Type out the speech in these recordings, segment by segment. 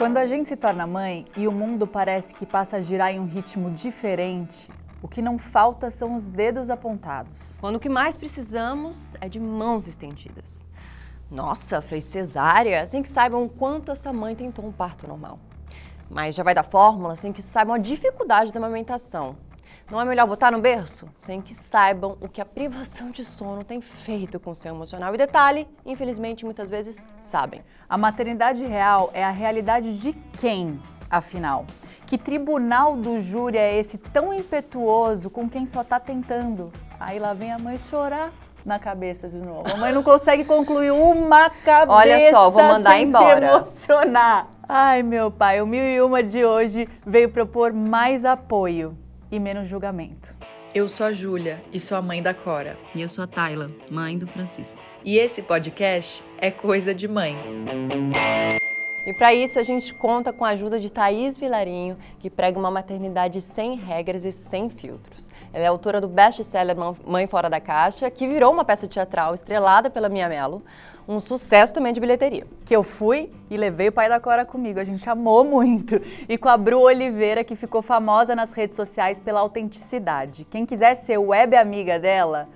Quando a gente se torna mãe e o mundo parece que passa a girar em um ritmo diferente, o que não falta são os dedos apontados. Quando o que mais precisamos é de mãos estendidas. Nossa, fez cesárea, sem que saibam o quanto essa mãe tentou um parto normal. Mas já vai dar fórmula sem que saibam a dificuldade da amamentação. Não é melhor botar no berço? Sem que saibam o que a privação de sono tem feito com o seu emocional. E detalhe, infelizmente, muitas vezes sabem. A maternidade real é a realidade de quem, afinal? Que tribunal do júri é esse tão impetuoso com quem só tá tentando? Aí lá vem a mãe chorar na cabeça de novo. A mãe não consegue concluir uma cabeça Olha só, vou mandar sem embora. se emocionar. Ai, meu pai, o Mil e Uma de hoje veio propor mais apoio e menos julgamento. Eu sou a Júlia e sou a mãe da Cora. E eu sou a Tayla, mãe do Francisco. E esse podcast é Coisa de Mãe. E para isso a gente conta com a ajuda de Thaís Vilarinho, que prega uma maternidade sem regras e sem filtros. Ela é autora do best-seller Mãe Fora da Caixa, que virou uma peça teatral estrelada pela Mia Mello, um sucesso também de bilheteria. Que eu fui e levei o pai da Cora comigo. A gente amou muito. E com a Bru Oliveira, que ficou famosa nas redes sociais pela autenticidade. Quem quiser ser web amiga dela,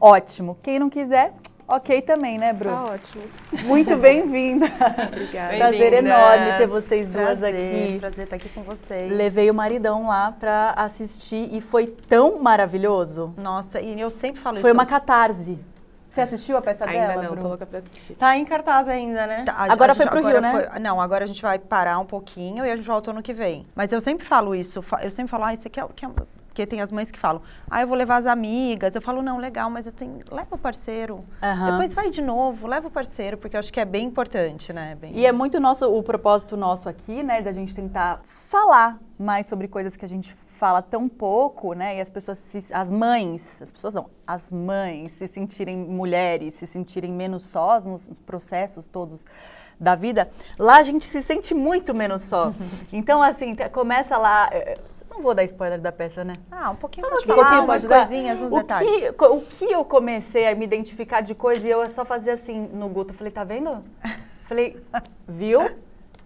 ótimo. Quem não quiser, ok também, né, Bru? Tá ótimo. Muito bem-vinda. Obrigada. Prazer Bem-vindas. enorme ter vocês duas prazer, aqui. Prazer estar aqui com vocês. Levei o maridão lá pra assistir e foi tão maravilhoso. Nossa, e eu sempre falo Foi isso. uma catarse. Você assistiu a peça Ainda dela, não, Bru? tô louca pra assistir. Tá em cartaz ainda, né? Tá, a- Agora a foi gente- pro Rio, né? foi- não, agora a gente vai parar um pouquinho e a gente volta ano que vem. Mas eu sempre falo isso, eu sempre falo, ah, isso aqui é, o que é porque tem as mães que falam, ah, eu vou levar as amigas. Eu falo, não, legal, mas eu tenho, leva o parceiro. Aham. Depois vai de novo, leva o parceiro, porque eu acho que é bem importante, né? Bem... E é muito nosso, o propósito nosso aqui, né, da gente tentar falar mais sobre coisas que a gente fala tão pouco, né, e as pessoas, se- as mães, as pessoas não, as mães se sentirem mulheres, se sentirem menos sós nos processos todos da vida. Lá a gente se sente muito menos só. Então, assim, começa lá, eh, não vou dar spoiler da peça, né? Ah, um pouquinho Só pode um falar, pouquinho umas coisinhas, uns o detalhes. Que, o que eu comecei a me identificar de coisa e eu só fazia assim no Guto. Eu falei, tá vendo? Falei, viu?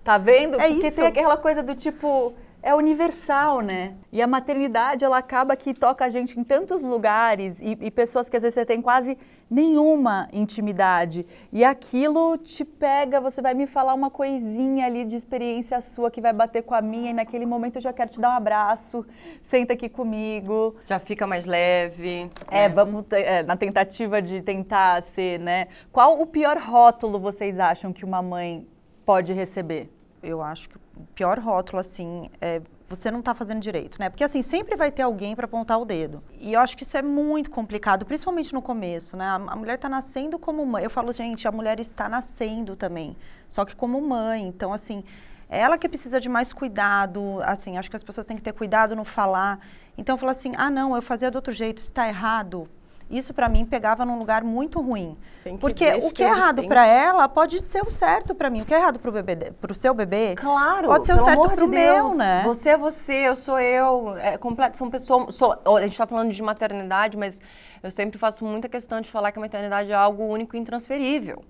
Tá vendo? É Porque isso. tem aquela coisa do tipo. É universal, né? E a maternidade, ela acaba que toca a gente em tantos lugares e, e pessoas que às vezes você tem quase nenhuma intimidade. E aquilo te pega, você vai me falar uma coisinha ali de experiência sua que vai bater com a minha e naquele momento eu já quero te dar um abraço, senta aqui comigo. Já fica mais leve. É, vamos te- é, na tentativa de tentar ser, né? Qual o pior rótulo vocês acham que uma mãe pode receber? Eu acho que o pior rótulo, assim, é você não está fazendo direito, né? Porque, assim, sempre vai ter alguém para apontar o dedo. E eu acho que isso é muito complicado, principalmente no começo, né? A, mulher está nascendo como mãe. Eu falo, gente, a mulher está nascendo também, só que como mãe. Então, assim, ela que precisa de mais cuidado, assim, acho que as pessoas têm que ter cuidado no falar. Então, eu falo assim, ah, não, eu fazia de outro jeito, está errado. Isso, para mim, pegava num lugar muito ruim. Sem Porque o que é errado para ela pode ser o certo para mim. O que é errado para o bebê, para o seu bebê, Claro, Pode ser o certo amor pro de meu, Deus. né? Você é você, eu sou eu. É completo, são pessoas. sou- a gente está falando de maternidade, mas eu sempre faço muita questão de falar que a maternidade é algo único e intransferível.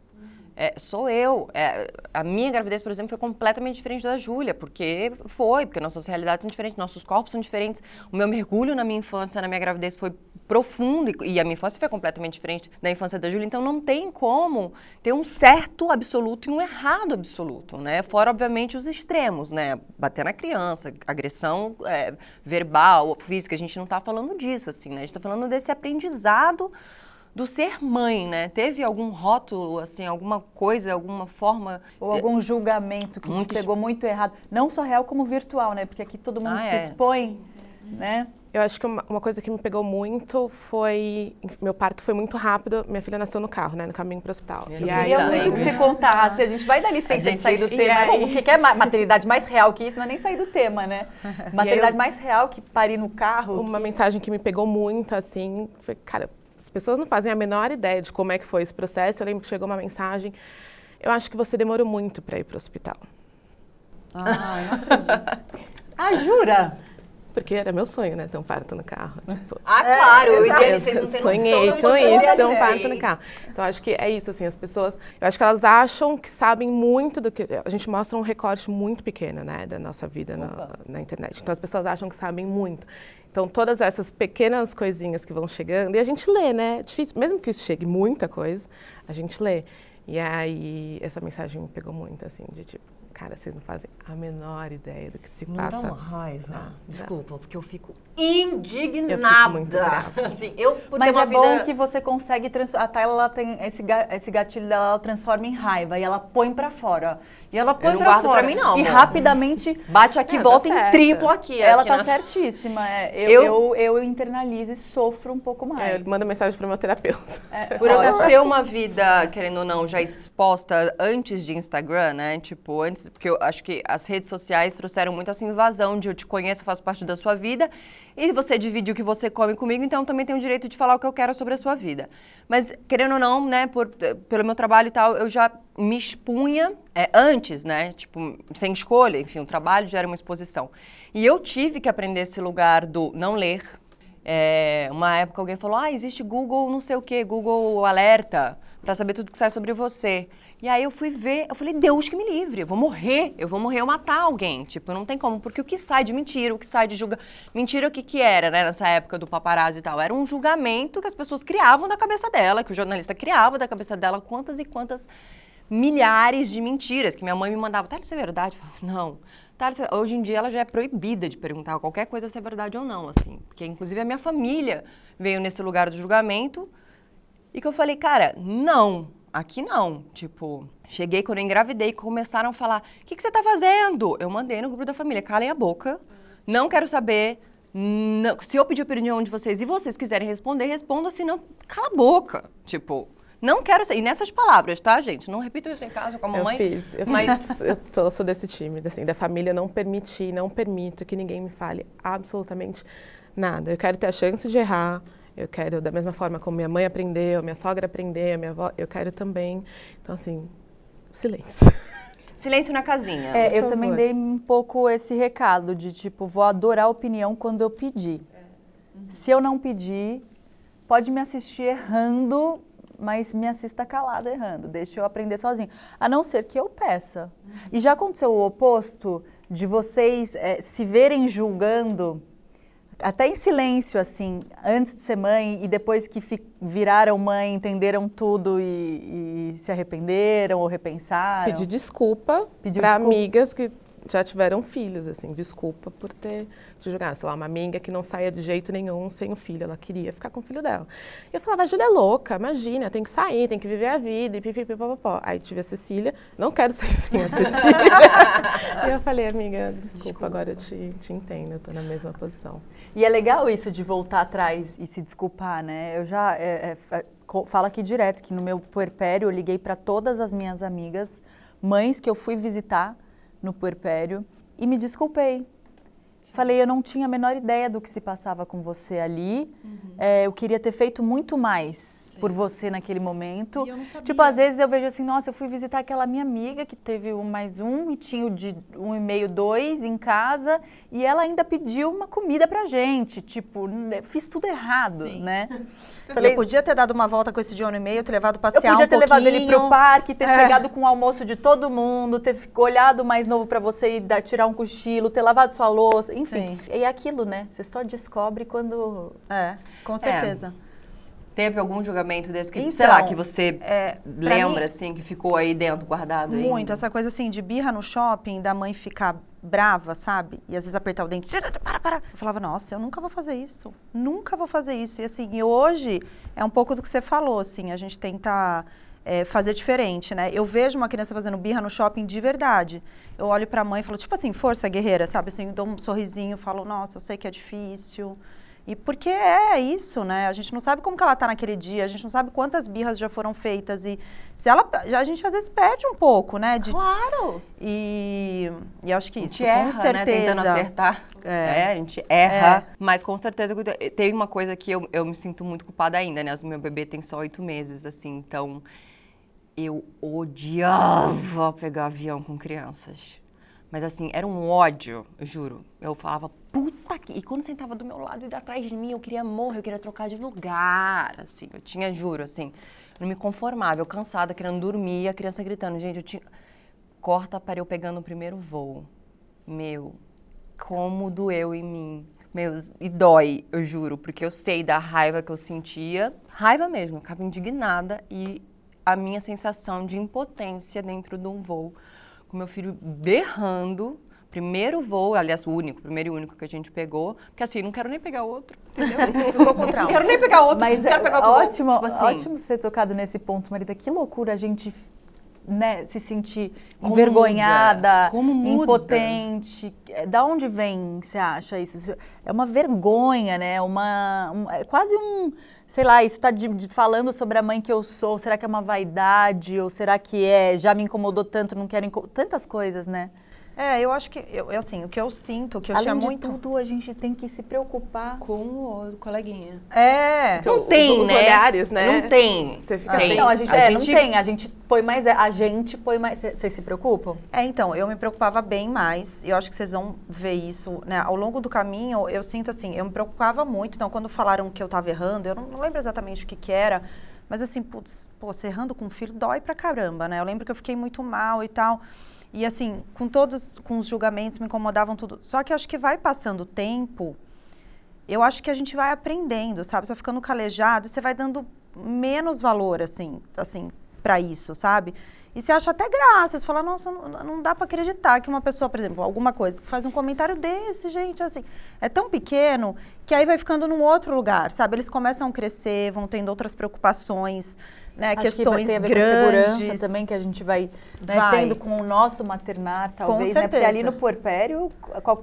É, sou eu. É, a minha gravidez, por exemplo, foi completamente diferente da Júlia, porque foi, porque nossas realidades são diferentes, nossos corpos são diferentes. O meu mergulho na minha infância, na minha gravidez, foi profundo e, a minha infância foi completamente diferente da infância da Júlia. Então não tem como ter um certo absoluto e um errado absoluto, né? Fora, obviamente, os extremos, né? Bater na criança, agressão é, verbal, física. A gente não está falando disso, assim, né? A gente está falando desse aprendizado do ser mãe, né? Teve algum rótulo, assim, alguma coisa, alguma forma... Ou algum julgamento que Muito te pegou muito errado? Não só real como virtual, né? Porque aqui todo mundo Ah, se é. expõe, né? Eu acho que uma, uma coisa que me pegou muito foi. Meu parto foi muito rápido. Minha filha nasceu no carro, né? No caminho para o hospital. Eu E aí Queria eu muito que você contasse. A gente vai dar licença A gente- de sair do tema. aí- Bom, o que que é ma- maternidade mais real que isso? Não é nem sair do tema, né? Maternidade eu- mais real que parir no carro. Uma mensagem que me pegou muito, assim, foi, cara, as pessoas não fazem a menor ideia de como é que foi esse processo. Eu lembro que chegou uma mensagem. Eu acho que você demorou muito para ir para o hospital. Ai, não acredito. Ah, jura? Porque era meu sonho, né? Ter um parto no carro. Tipo, Ah, claro, eu exato. e vocês não têm sonhei com isso, ter um eu parto no carro. Então, acho que é isso, assim, as pessoas... Eu acho que elas acham que sabem muito do que... A gente mostra um recorte muito pequeno, né, da nossa vida na, na internet. Então, as pessoas acham que sabem muito. Então, todas essas pequenas coisinhas que vão chegando... E a gente lê, né? É difícil, mesmo que chegue muita coisa, a gente lê. E aí, essa mensagem me pegou muito, assim, de tipo... Cara, vocês não fazem a menor ideia do que se Não dá passa. uma raiva. Dá. Desculpa, porque eu fico Eu indignada. fico muito brava. Assim, eu Mas uma é vida... bom que você consegue transformar. A Tayla ela tem esse, ga- esse gatilho dela, ela transforma em raiva e ela põe pra fora. E ela põe não pra guardo fora. pra mim, não, E amor. rapidamente. Bate aqui, Ah, tá volta em certa. triplo aqui. ela aqui tá na- certíssima. é. Eu, Eu- eu... Eu, internalizo e sofro um pouco mais. É, eu mando mensagem pro meu terapeuta. É, Por eu ter uma vida, querendo ou não, já exposta antes de Instagram, né? Tipo, antes, porque eu acho que as redes sociais trouxeram muito essa invasão de eu te conheço, faço parte da sua vida, e você divide o que você come comigo, então eu também tenho o direito de falar o que eu quero sobre a sua vida. Mas, querendo ou não, né, por, pelo meu trabalho e tal, eu já me expunha é, antes, né? Tipo, sem escolha, enfim, o trabalho já era uma exposição. E eu tive que aprender esse lugar do não ler, é, uma época alguém falou, ah, existe Google não sei o quê, Google Alerta, para saber tudo que sai sobre você. E aí eu fui ver, eu falei, Deus que me livre, eu vou morrer, eu vou morrer, eu matar alguém. Tipo, não tem como, porque o que sai de mentira, o que sai de julga... Mentira, o que que era, né, nessa época do paparazzo e tal? Era um julgamento que as pessoas criavam da cabeça dela, que o jornalista criava da cabeça dela, quantas e quantas milhares de mentiras que minha mãe me mandava. Tá, isso é verdade? Eu falava, não. Tá, é-" hoje em dia ela já é proibida de perguntar qualquer coisa se é verdade ou não, assim. Porque, inclusive, a minha família veio nesse lugar do julgamento e que eu falei, cara, não, aqui não. Tipo, cheguei quando eu engravidei e começaram a falar, o que, que você tá fazendo? Eu mandei no grupo da família, calem a boca, não quero saber. não- se eu pedir a opinião de vocês e vocês quiserem responder, respondam, senão, cala a boca. Tipo, não quero ser. E nessas palavras, tá, gente? Não repitam isso em casa com a mamãe. Eu fiz, eu mas- fiz, eu tô, sou desse time, assim, da família não permitir, não permito que ninguém me fale absolutamente nada. Eu quero ter a chance de errar, eu quero, da mesma forma como minha mãe aprendeu, minha sogra aprendeu, minha avó, eu quero também. Então, assim, silêncio. Silêncio na casinha. É, eu também dei um pouco esse recado de tipo, vou adorar a opinião quando eu pedir. Se eu não pedir, pode me assistir errando, mas me assista calada errando. Deixa eu aprender sozinho. A não ser que eu peça. E já aconteceu o oposto de vocês eh, se verem julgando, até em silêncio, assim, antes de ser mãe e depois que viraram mãe, entenderam tudo e, e se arrependeram ou repensaram? Pedir desculpa para amigas que já tiveram filhos, assim, desculpa por ter te julgado. Sei lá, uma amiga que não saia de jeito nenhum sem o filho, ela queria ficar com o filho dela. E eu falava, a Júlia é louca, imagina, tem que sair, tem que viver a vida, e pipipi, papapó. Aí tive a Cecília, não quero ser assim, a Cecília. e eu falei, amiga, desculpa, agora eu te, te entendo, eu tô na mesma posição. E é legal isso de voltar atrás e se desculpar, né? Eu já é, é, falo aqui direto que no meu puerpério eu liguei para todas as minhas amigas, mães que eu fui visitar no puerpério e me desculpei. Falei, eu não tinha a menor ideia do que se passava com você ali. É, eu queria ter feito muito mais por você naquele momento. E eu não sabia. Tipo, às vezes eu vejo assim, nossa, eu fui visitar aquela minha amiga que teve um mais um e tinha o de um e meio, dois em casa e ela ainda pediu uma comida pra gente. Tipo, n- fiz tudo errado, né? Eu podia ter dado uma volta com esse de um ano e meio, ter levado Eu passear podia um ter levado ele pro pouquinho. parque, ter É. chegado com o almoço de todo mundo, ter olhado mais novo pra você e dar, tirar um cochilo, ter lavado sua louça, enfim. Sim. E é aquilo, né? Você só descobre quando. É, com certeza. Teve algum julgamento desse que, sei Então, lá, que você é, lembra, mim- assim, que ficou aí dentro, guardado aí? Muito, essa coisa assim de birra no shopping, da mãe ficar brava, sabe? E às vezes apertar o dente, para, para. Eu falava, nossa, eu nunca vou fazer isso. Nunca vou fazer isso. E assim, e hoje é um pouco do que você falou, assim, a gente tenta é, fazer diferente, né? Eu vejo uma criança fazendo birra no shopping de verdade. Eu olho pra mãe e falo, tipo assim, força guerreira, sabe? Assim, dou um sorrisinho, falo, nossa, eu sei que é difícil. E porque é isso, né? A gente não sabe como que ela tá naquele dia, a gente não sabe quantas birras já foram feitas e se ela a gente às vezes perde um pouco, né? De, Claro! e, e acho que A isso, gente erra, com certeza. né? Tentando acertar. É. É, a gente erra. É. Mas com certeza que tem uma coisa que eu, eu me sinto muito culpada ainda, né? O meu bebê tem só oito meses, assim, então eu odiava pegar avião com crianças. Mas assim, era um ódio, eu juro. Eu falava, puta que. E quando sentava do meu lado e atrás de mim, eu queria morrer, eu queria trocar de lugar. Assim, eu tinha, juro, assim. Não me conformava, eu cansada, querendo dormir, a criança gritando. Gente, eu tinha. Corta para eu pegando o primeiro voo. Meu, como doeu em mim. Meu, e dói, eu juro, porque eu sei da raiva que eu sentia. Raiva mesmo, eu ficava indignada e a minha sensação de impotência dentro de um voo com meu filho berrando. Primeiro voo, aliás, o único, primeiro e único que a gente pegou, porque assim, não quero nem pegar outro, entendeu? Ficou com trauma. Não quero nem pegar outro, Mas não quero é pegar outro voo. ótimo, Tipo assim, ótimo ser tocado nesse ponto, Marita. Que loucura a gente né, se sentir Como envergonhada, muda? Impotente. É, Da onde vem, você acha isso? É uma vergonha, né? Uma, um- é quase um, sei lá, isso está falando sobre a mãe que eu sou. Será que é uma vaidade? Ou será que é, já me incomodou tanto, não quero... Tantas coisas, né? É, eu acho que, eu, assim, o que eu sinto, o que eu Além tinha de muito... tudo, a gente tem que se preocupar. com o coleguinha. É, Porque Não tem, os né? olhares, né? Não tem. Você fica Tem. bem- Não, a gente, A é, gente- não tem. A gente põe mais... A gente põe mais... Vocês se preocupam? É, então, eu me preocupava bem mais, e eu acho que vocês vão ver isso, né? Ao longo do caminho, eu sinto assim, eu me preocupava muito, então quando falaram que eu estava errando, eu não, não lembro exatamente o que que era, mas assim, putz, pô, você errando com um filho dói pra caramba, né? Eu lembro que eu fiquei muito mal e tal, e assim, com todos, com os julgamentos, me incomodavam tudo. Só que acho que vai passando o tempo, eu acho que a gente vai aprendendo, sabe? Você vai ficando calejado, você vai dando menos valor, assim, assim, para isso, sabe? E você acha até graça, você fala, nossa, não, não dá para acreditar que uma pessoa, por exemplo, alguma coisa, faz um comentário desse, gente, assim, é tão pequeno que aí vai ficando num outro lugar, sabe? Eles começam a crescer, vão tendo outras preocupações, né? Acho questões que a ver grandes. com segurança também que a gente vai, né, Vai. tendo com o nosso maternar, talvez, né? Porque certeza. ali no puerpério,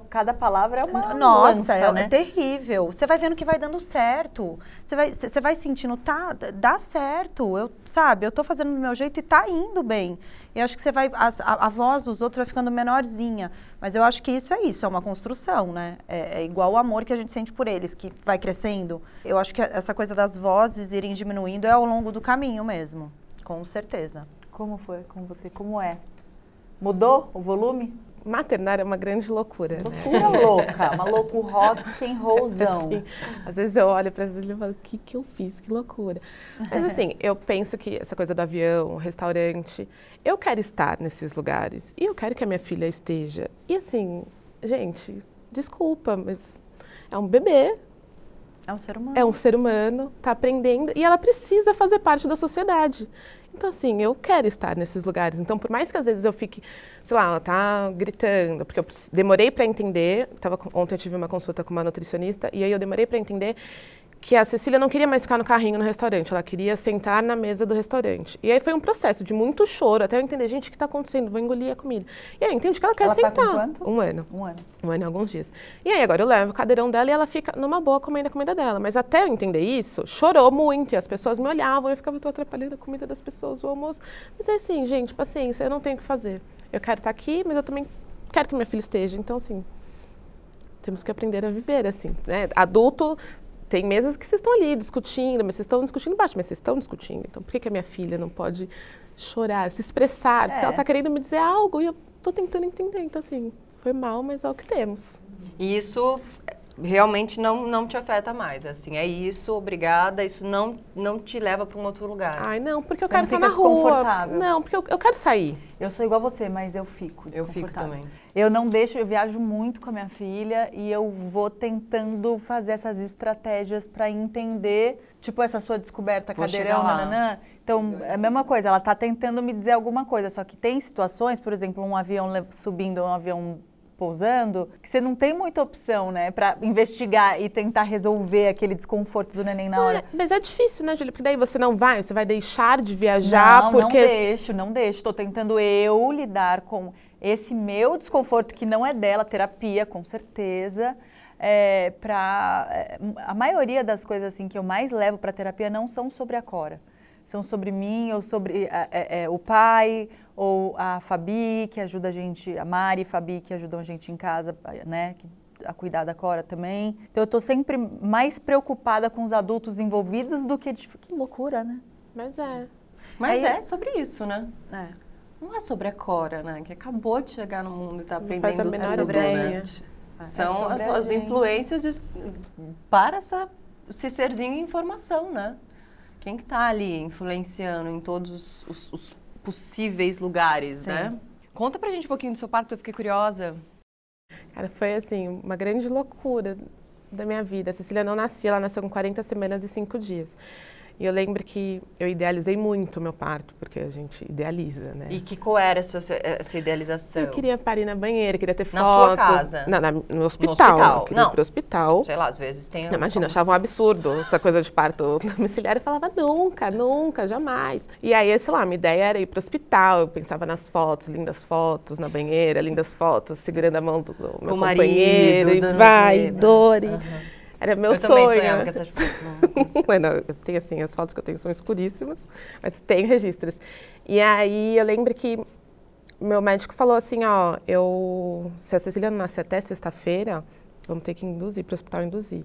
cada palavra é uma Nossa, lança, é, né? é terrível. Você vai vendo que vai dando certo. Você vai, você vai sentindo, tá, dá certo. Eu, sabe, eu tô fazendo do meu jeito e tá indo bem. Eu acho que você vai, a, a voz dos outros vai ficando menorzinha. Mas eu acho que isso é isso, é uma construção, né? É, é igual o amor que a gente sente por eles, que vai crescendo. Eu acho que essa coisa das vozes irem diminuindo é ao longo do caminho mesmo. Com certeza. Como foi com você? Como é? Mudou o volume? Maternar é uma grande loucura, né? Loucura louca, uma louco rock and rollzão. Assim, às vezes eu olho para eles e falo, o que, que eu fiz? Que loucura. Mas assim, eu penso que essa coisa do avião, restaurante, eu quero estar nesses lugares e eu quero que a minha filha esteja. E assim, gente, desculpa, mas é um bebê, É um ser humano. é um ser humano, está aprendendo e ela precisa fazer parte da sociedade. Então, assim, eu quero estar nesses lugares. Então, por mais que às vezes eu fique, sei lá, ela tá gritando, porque eu demorei para entender. Tava, ontem eu tive uma consulta com uma nutricionista e aí eu demorei para entender que a Cecília não queria mais ficar no carrinho no restaurante, ela queria sentar na mesa do restaurante. E aí foi um processo de muito choro, até eu entender, gente, o que está acontecendo? Vou engolir a comida. E aí entendi que ela quer Ela tá sentar. com quanto? Um ano. Um ano. Um ano e alguns dias. E aí agora eu levo o cadeirão dela e ela fica numa boa comendo a comida dela. Mas até eu entender isso, chorou muito. E as pessoas me olhavam e eu ficava, tô atrapalhando a comida das pessoas, o almoço. Mas é assim, gente, paciência, eu não tenho o que fazer. Eu quero estar aqui, mas eu também quero que minha filha esteja. Então, assim, temos que aprender a viver, assim. Né? Adulto, tem mesas que vocês estão ali discutindo, mas vocês estão discutindo baixo, mas vocês estão discutindo. Então, por que, que a minha filha não pode chorar, se expressar? Porque É. ela está querendo me dizer algo e eu estou tentando entender. Então, assim, foi mal, mas é o que temos. E isso realmente não, não te afeta mais. Assim, é isso, obrigada. Isso não, não te leva para um outro lugar. Ai, não, porque eu Você quero estar na rua. desconfortável? Não, porque eu, eu quero sair. Eu sou igual a você, mas eu fico Eu fico desconfortável. também. Eu não deixo, eu viajo muito com a minha filha e eu vou tentando fazer essas estratégias para entender, tipo essa sua descoberta, Vou cadeirão, nananã. Então, é a mesma coisa, ela tá tentando me dizer alguma coisa, só que tem situações, por exemplo, um avião subindo, um avião pousando, que você não tem muita opção, né, para investigar e tentar resolver aquele desconforto do neném na hora. É, mas é difícil, né, Júlia? Porque daí você não vai, você vai deixar de viajar não, porque. não deixo, não deixo. Estou tentando eu lidar com esse meu desconforto que não é dela, terapia, com certeza. É, pra, é, a maioria das coisas assim que eu mais levo para terapia não são sobre a Cora. São sobre mim, ou sobre é, é, é, o pai, ou a Fabi, que ajuda a gente, a Mari e Fabi, que ajudam a gente em casa, né? que- a cuidar da Cora também. Então eu estou sempre mais preocupada com os adultos envolvidos do que de, que loucura, né? Mas é. Mas Aí- é sobre isso, né? É. Não é sobre a Cora, né? Que acabou de chegar no mundo e tá aprendendo tudo, sobre a né? gente. São sobre as, a as gente. influências e os- para essa, esse serzinho em formação, né? Quem que tá ali influenciando em todos os, os- os possíveis lugares, né? Conta pra gente um pouquinho do seu parto, eu fiquei curiosa. Cara, foi assim, uma grande loucura da minha vida. A Cecília não nascia, ela nasceu com 40 semanas e 5 dias. E eu lembro que eu idealizei muito o meu parto, porque a gente idealiza, né? E que qual era a sua, essa idealização? Eu queria parir na banheira, queria ter Na fotos. sua casa? Não, na- no hospital. hospital, Eu queria não. ir pro hospital. Sei lá, às vezes tem... Não, imagina, eu achava um absurdo essa coisa de parto domiciliar. Eu falava, nunca, nunca, jamais. E aí, sei lá, minha ideia era ir pro hospital. Eu pensava nas fotos, lindas fotos na banheira, lindas fotos, segurando a mão do do meu o marido, companheiro. e dando vai, comida. Dori. Era meu eu sonho. também sonhava com essas fotos. Bueno, eu tenho assim, as fotos que eu tenho são escuríssimas, mas tenho registros. E aí eu lembro que meu médico falou assim, ó, eu, se a Cecília não nascer até sexta-feira, vamos ter que induzir para o hospital induzir.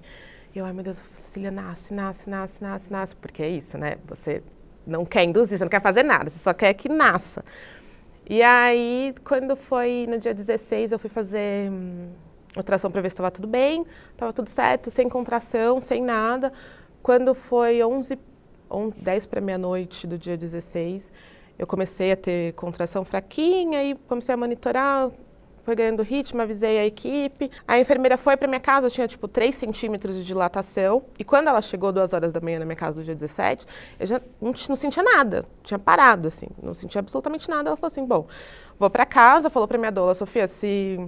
E eu, ai meu Deus, a Cecília nasce, nasce, nasce, nasce, nasce, porque é isso, né? Você não quer induzir, você não quer fazer nada, você só quer que nasça. E aí, quando foi no dia 16, eu fui fazer hum, ultrassom para ver se estava tudo bem, estava tudo certo, sem contração, sem nada. Quando foi 11, on- 10 para meia-noite do dia 16, eu comecei a ter contração fraquinha e comecei a monitorar, foi ganhando ritmo, avisei a equipe. A enfermeira foi para minha casa, eu tinha tipo 3 centímetros de dilatação. E quando ela chegou duas horas da manhã na minha casa do dia 17, eu já não, não sentia nada, tinha parado assim, não sentia absolutamente nada. Ela falou assim: bom, vou para casa, falou para minha doula, Sofia, se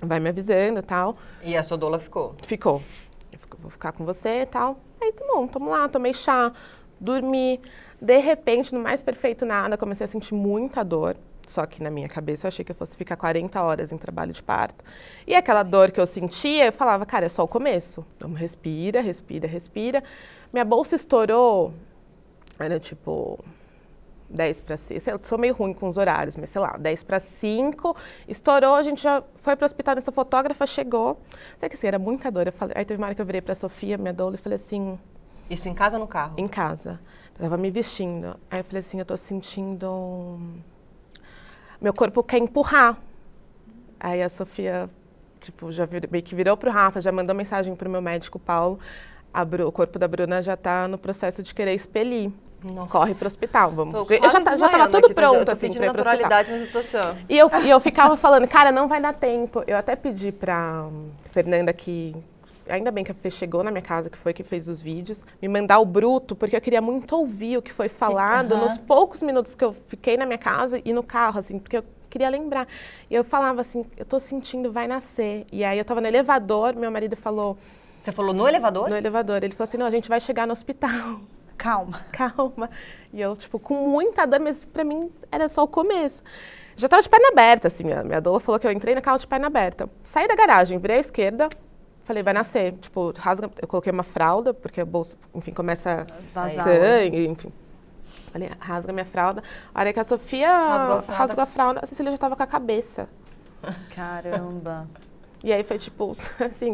vai me avisando e tal. E a sua doula ficou? Ficou. Fico- vou ficar com você e tal. Aí tá bom, tamo lá, tomei chá, dormi. De repente, no mais perfeito nada, comecei a sentir muita dor. Só que na minha cabeça eu achei que eu fosse ficar 40 horas em trabalho de parto. E aquela dor que eu sentia, eu falava, cara, é só o começo. Vamos, respira, respira, respira. Minha bolsa estourou, era tipo 10 para 5. Eu sou meio ruim com os horários, mas sei lá, 10 para 5. Estourou, a gente já foi para o hospital. Essa fotógrafa chegou. Sabe que assim, era muita dor. Eu falei, aí teve uma hora que eu virei para a Sofia, minha doula, e falei assim, Isso em casa ou no carro? em casa. Eu tava me vestindo. Aí eu falei assim, eu tô sentindo. Meu corpo quer empurrar. Aí a Sofia, tipo, já vir, meio que virou pro Rafa, já mandou mensagem pro meu médico Paulo. Bru- o corpo da Bruna já tá no processo de querer expelir. Nossa. Corre pro hospital, vamos. Tô eu já, tá- já tava tudo pronto, Eu assim, pra ir pro hospital. mas eu tô assim, ó. E eu, e eu ficava falando, cara, não vai dar tempo. Eu até pedi pra hum, Fernanda que. Ainda bem que a Fê chegou na minha casa, que foi que fez os vídeos, me mandar o bruto, porque eu queria muito ouvir o que foi falado aham. nos poucos minutos que eu fiquei na minha casa e no carro, assim, porque eu queria lembrar. E eu falava assim, eu tô sentindo, vai nascer. E aí eu tava no elevador, meu marido falou, Você falou no elevador? no elevador, ele falou assim, não, a gente vai chegar no hospital. Calma. calma. E eu, tipo, com muita dor, mas pra mim era só o começo. Já tava de perna aberta, assim, minha, minha doula falou que eu entrei na carro de perna aberta. Saí da garagem, virei à esquerda, falei, vai nascer. Tipo, rasga, eu coloquei uma fralda, porque a bolsa, enfim, começa a Vazar. sangue, enfim. Falei, rasga minha fralda. A hora que a Sofia Rasgou a fralda. rasgou a fralda, a Cecília já tava com a cabeça. Caramba. E aí foi tipo, assim,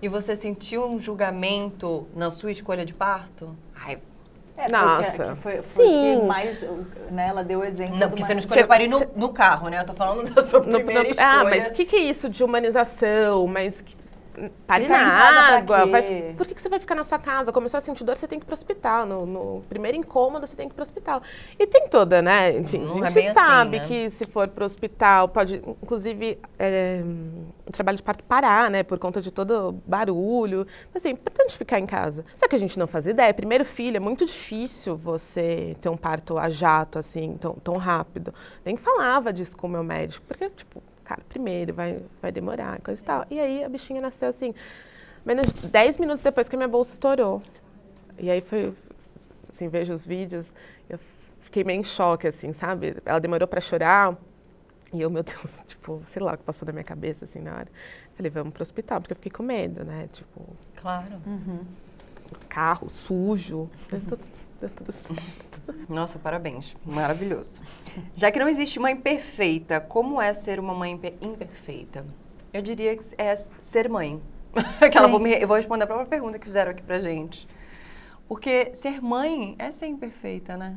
E você sentiu um julgamento na sua escolha de parto? Ai, É, Nossa. foi, foi Sim. que mais, né, ela deu o exemplo. não, porque você não escolheu parir no, no carro, né? Eu tô falando da sua No- primeira no- escolha. ah, mas o que, que é isso de humanização? Mas que, pare na água. vai- por que, que você vai ficar na sua casa? Começou a sentir dor, você tem que ir pro hospital. No, no primeiro incômodo, você tem que ir pro hospital. E tem toda, né? Enfim, Não a é gente assim, sabe né? que se for pro hospital, pode, inclusive, é, o trabalho de parto parar, né? Por conta de todo o barulho. Assim, é importante ficar em casa. Só que a gente não faz ideia. Primeiro filho, é muito difícil você ter um parto a jato, assim, tão, tão rápido. Nem falava disso com o meu médico, porque, tipo, cara, primeiro vai, vai demorar, coisa e tal. E aí a bichinha nasceu assim, menos de 10 minutos depois que a minha bolsa estourou. E aí foi, assim, vejo os vídeos, eu fiquei meio em choque, assim, sabe? Ela demorou para chorar. E eu, meu Deus, tipo, sei lá o que passou na minha cabeça, assim, na hora. Falei, vamos pro hospital, porque eu fiquei com medo, né? Tipo, Claro. carro sujo. Mas tá tudo- tá tudo certo. Nossa, parabéns. Maravilhoso. Já que não existe mãe perfeita, como é ser uma mãe imper- imperfeita? Eu diria que é ser mãe. Aquela, vou me- eu vou responder a própria pergunta que fizeram aqui pra gente. Porque ser mãe é ser imperfeita, né?